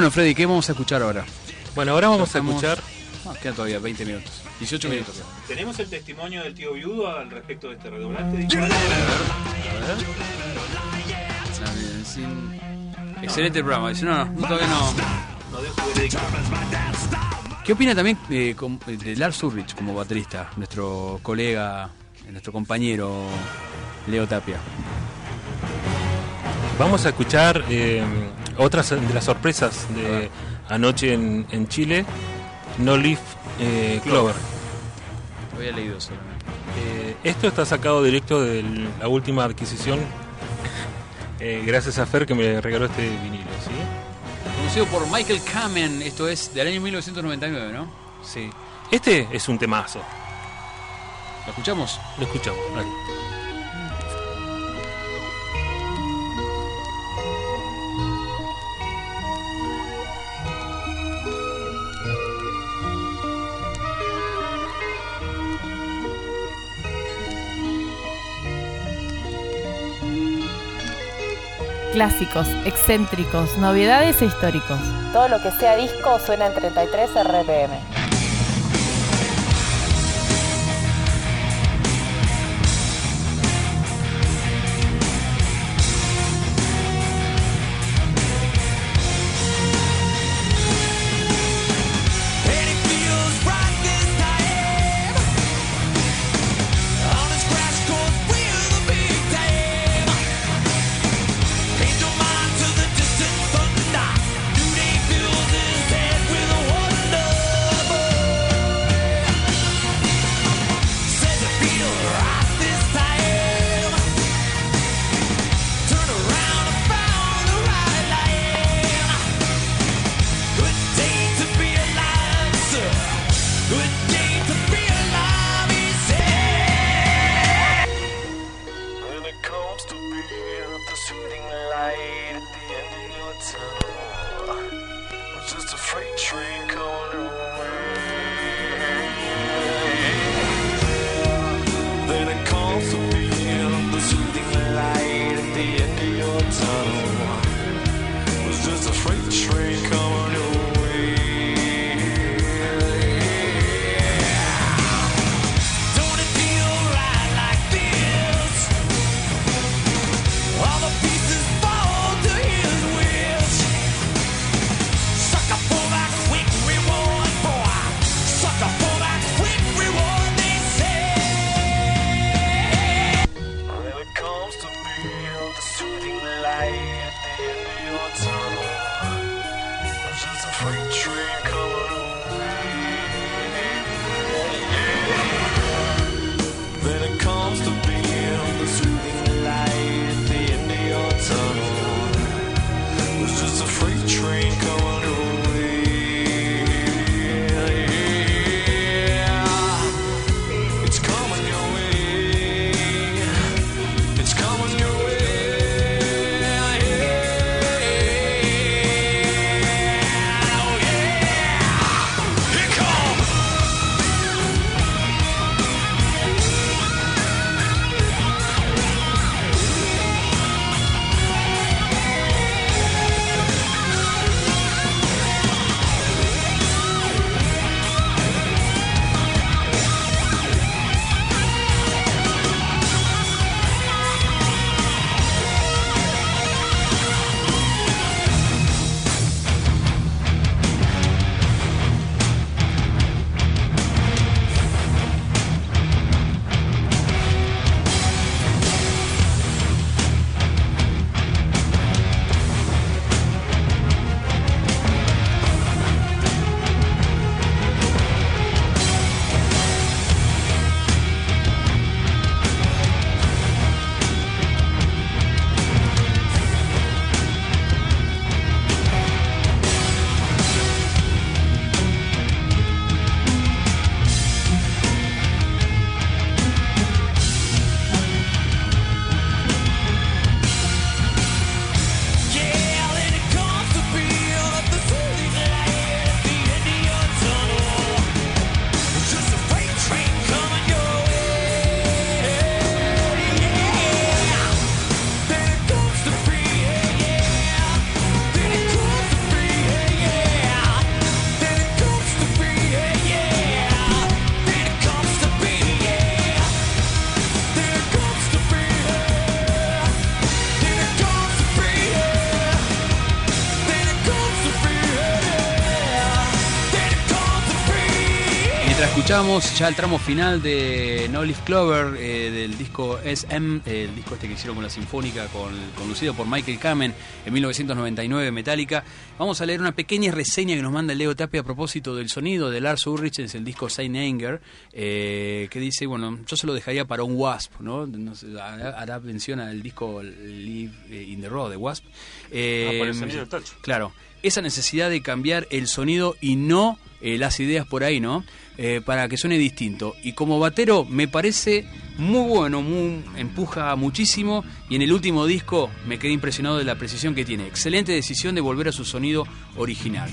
Bueno, Freddy, ¿qué vamos a escuchar ahora? Bueno, ahora vamos a escuchar. Ah, quedan todavía 20 minutos. 18 Eh, minutos. ¿Tenemos el testimonio del tío viudo al respecto de este redoblante? Ah, bien, sin- Excelente programa. Dice, no, no, todavía no. No. ¿Qué opina también eh, de Lars Ulrich como baterista? Nuestro colega, nuestro compañero Leo Tapia. Vamos a escuchar eh, otras de las sorpresas de anoche en, en Chile. No Leaf eh, Clover. Lo había leído solamente. Eh, esto está sacado directo de la última adquisición. eh, gracias a Fer que me regaló este vinilo, ¿sí? Producido por Michael Kamen. Esto es del año 1999, ¿no? Sí. Este es un temazo. ¿Lo escuchamos? Lo escuchamos. dale. Clásicos, excéntricos, novedades e históricos. Todo lo que sea disco suena en 33 RPM. Escuchamos ya el tramo final de No Leaf Clover, eh, del disco SM, eh, el disco este que hicieron con la Sinfónica, con, conducido por Michael Kamen en 1999, Metallica, vamos a leer una pequeña reseña que nos manda Leo Tapia a propósito del sonido de Lars Ulrich, es el disco Saint Anger, eh, que dice, bueno, yo se lo dejaría para un Wasp, ¿no? No sé, hará, hará mención al disco Live in the Road de Wasp. Ah, por el sonido del tacho. Claro, esa necesidad de cambiar el sonido y no eh, las ideas por ahí, ¿no? Eh, para que suene distinto. Y como batero me parece muy bueno, muy, empuja muchísimo y en el último disco me quedé impresionado de la precisión que tiene. Excelente decisión de volver a su sonido original.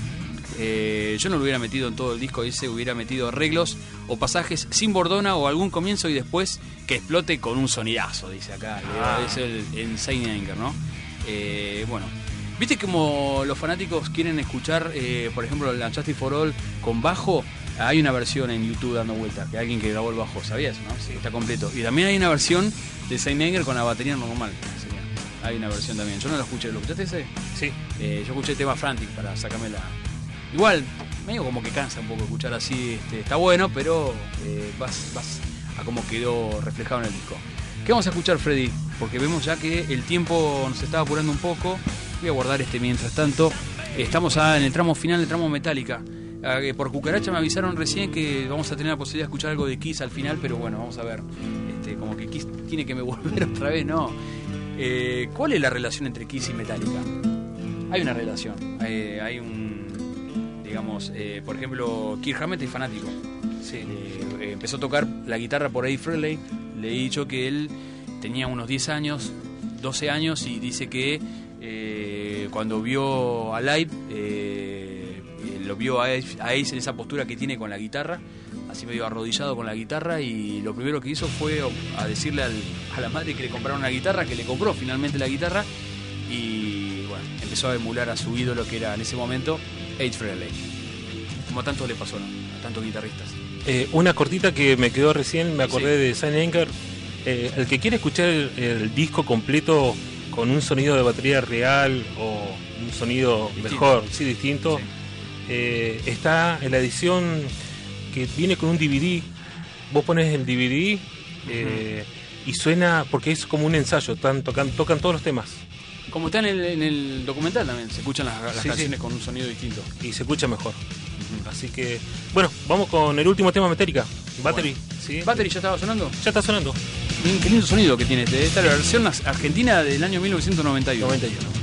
Eh, yo no lo hubiera metido en todo el disco ese, hubiera metido arreglos o pasajes sin bordona o algún comienzo y después que explote con un sonidazo, dice acá. Leo, Ah. Es el, el Saint Anger, ¿no? Eh, bueno, ¿Viste como los fanáticos quieren escuchar, eh, por ejemplo, la Justice for All con bajo? Hay una versión en YouTube dando vueltas, que alguien que grabó el bajo, ¿sabías? ¿no? Sí, está completo. Y también hay una versión de Saint Anger con la batería normal. Hay una versión también. Yo no la escuché. ¿Lo escuchaste ese? Sí. Eh, yo escuché el tema Frantic para sacarme la... Igual, medio como que cansa un poco escuchar así. Este, está bueno, pero eh, vas, vas a cómo quedó reflejado en el disco. ¿Qué vamos a escuchar, Freddy? Porque vemos ya que el tiempo nos está apurando un poco. Voy a guardar este mientras tanto. Estamos en el tramo final del tramo Metálica. Ah, por cucaracha me avisaron recién que vamos a tener la posibilidad de escuchar algo de Kiss al final, pero bueno, vamos a ver. Este, como que Kiss tiene que me [LAUGHS] volver otra vez, ¿no? Eh, ¿Cuál es la relación entre Kiss y Metallica? Hay una relación. Eh, hay un. Digamos, eh, por ejemplo, Kirk Hammett es fanático. Sí, empezó a tocar la guitarra por Eddie Frehley. Le he dicho que él tenía unos 10 años, 12 años, y dice que eh, cuando vio a Live, eh, lo vio a Ace, a Ace en esa postura que tiene con la guitarra, así medio arrodillado con la guitarra, y lo primero que hizo fue a decirle al- a la madre que le compraron una guitarra, que le compró finalmente la guitarra, y bueno, empezó a emular a su ídolo que era en ese momento Ace Frehley. Como a tanto le pasó, ¿no? A tantos guitarristas. Eh, una cortita que me quedó recién, me acordé Sí. de Saint Anger. Eh, el que quiere escuchar el, el disco completo con un sonido de batería real o un sonido Distinto. mejor, sí, distinto, eh, está en la edición que viene con un DVD. Vos pones el DVD eh, y suena, porque es como un ensayo, están, tocan, tocan todos los temas Como está en el, en el documental también, se escuchan las, las Sí, sí. canciones con un sonido distinto. y se escucha mejor. Así que, bueno, vamos con el último tema Metallica, Battery. ¿sí? ¿Battery ya estaba sonando? Ya está sonando. Qué lindo sonido que tiene este. Esta es la versión argentina del año 1991. 91.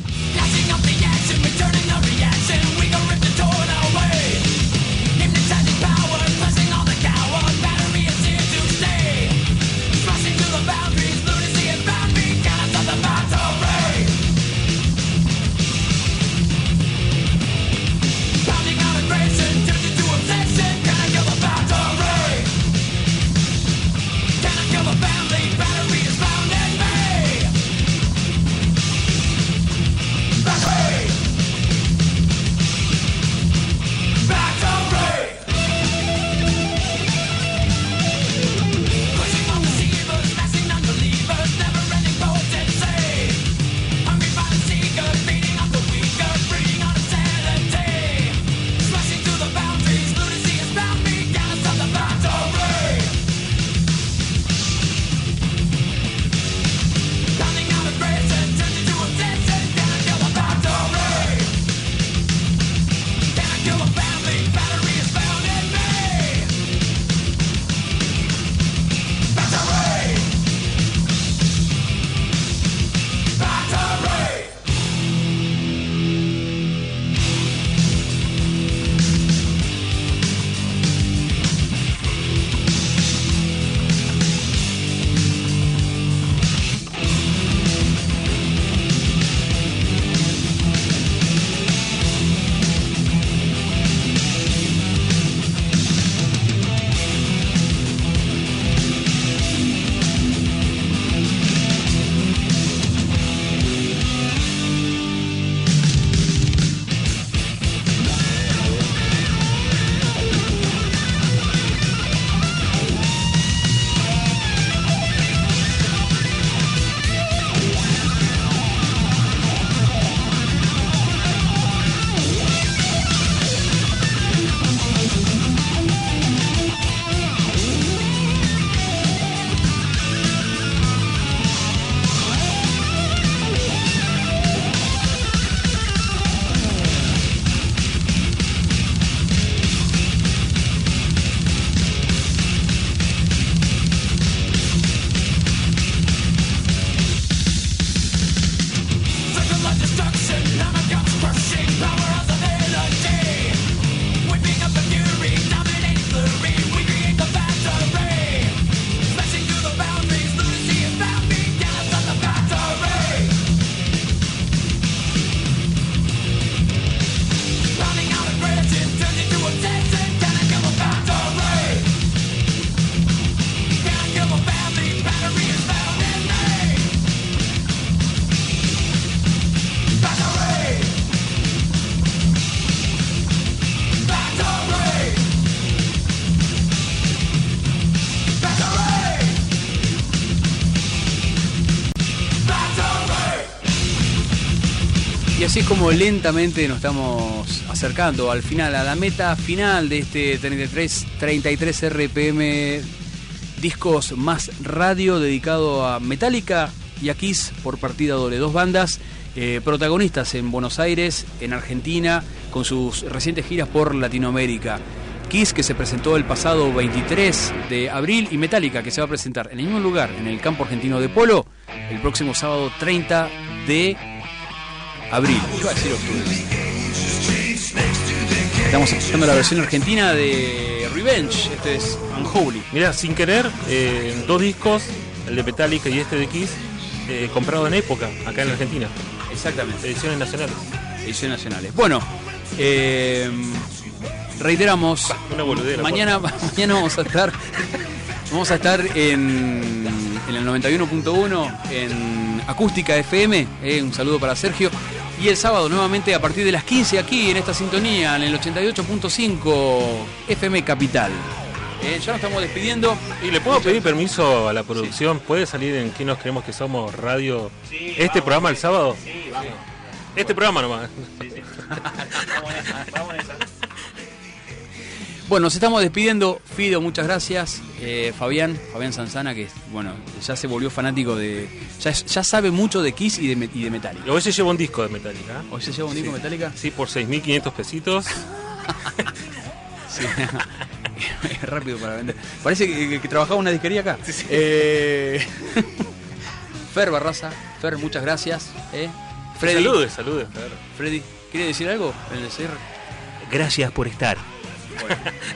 Como lentamente nos estamos acercando al final, a la meta final de este 33, 33 RPM Discos más radio dedicado a Metallica y a Kiss por partida doble. Dos bandas eh, protagonistas en Buenos Aires, en Argentina, con sus recientes giras por Latinoamérica. Kiss que se presentó el pasado 23 de abril y Metallica que se va a presentar en el mismo lugar, en el campo argentino de Polo, el próximo sábado 30 de abril. Iba a decir octubre. Estamos escuchando la versión argentina de Revenge. Este es Unholy. Mira, sin querer, eh, dos discos, el de Metallica y este de Kiss, eh, comprado en época, acá en Argentina. Exactamente. Ediciones nacionales. Ediciones nacionales. Bueno, eh, reiteramos. Una boludera. Mañana, [LAUGHS] mañana vamos a estar. Vamos a estar en, en el 91.1 en Acústica FM. eh, un saludo para Sergio. Y el sábado nuevamente a partir de las 15 aquí en esta sintonía, en el 88.5 FM Capital. Eh, ya nos estamos despidiendo. Y le puedo pedir permiso a la producción, ¿puede salir en qué nos creemos que somos radio? ¿Este programa el sábado? Sí, vamos. Este programa nomás. [LAUGHS] Bueno, nos estamos despidiendo. Fido, muchas gracias. Eh, Fabián, Fabián Sanzana, que bueno, ya se volvió fanático de. Ya, ya sabe mucho de Kiss y de, y de Metallica. Hoy se lleva un disco de Metallica. ¿Hoy se lleva un disco Sí. Metallica? Sí, por 6.500 pesitos. [LAUGHS] Sí. [LAUGHS] Es rápido para vender. Parece que, que- que trabajaba una disquería acá. Eh, [LAUGHS] Fer Barraza, Fer, muchas gracias. eh. Freddy, Saludes, saludes. Fer. Freddy, ¿quiere decir algo en el cierre? Gracias por estar.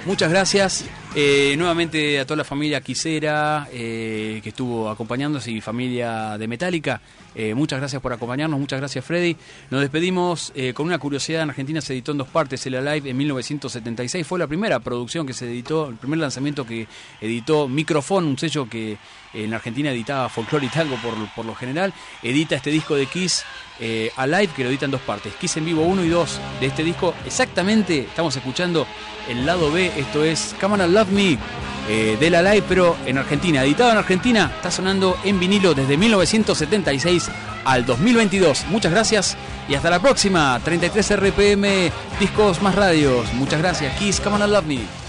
Muchas gracias. Eh, nuevamente a toda la familia Quisera eh, que estuvo acompañándose y familia de Metallica. Eh, muchas gracias por acompañarnos, muchas gracias Freddy. Nos despedimos eh, con una curiosidad. En Argentina se editó en dos partes el Alive en 1976. Fue la primera producción que se editó, el primer lanzamiento que editó Microfon, un sello que en Argentina editaba folclore y tango por, por lo general. Edita este disco de Kiss eh, Alive que lo edita en dos partes. Kiss en vivo 1 y 2 de este disco. Exactamente, estamos escuchando el lado B, esto es Come on Love Me eh, de la Live, pero en Argentina, editado en Argentina, está sonando en vinilo desde 1976 al 2022. Muchas gracias y hasta la próxima. 33 RPM, discos más radios. Muchas gracias. Kiss, Come on Love Me.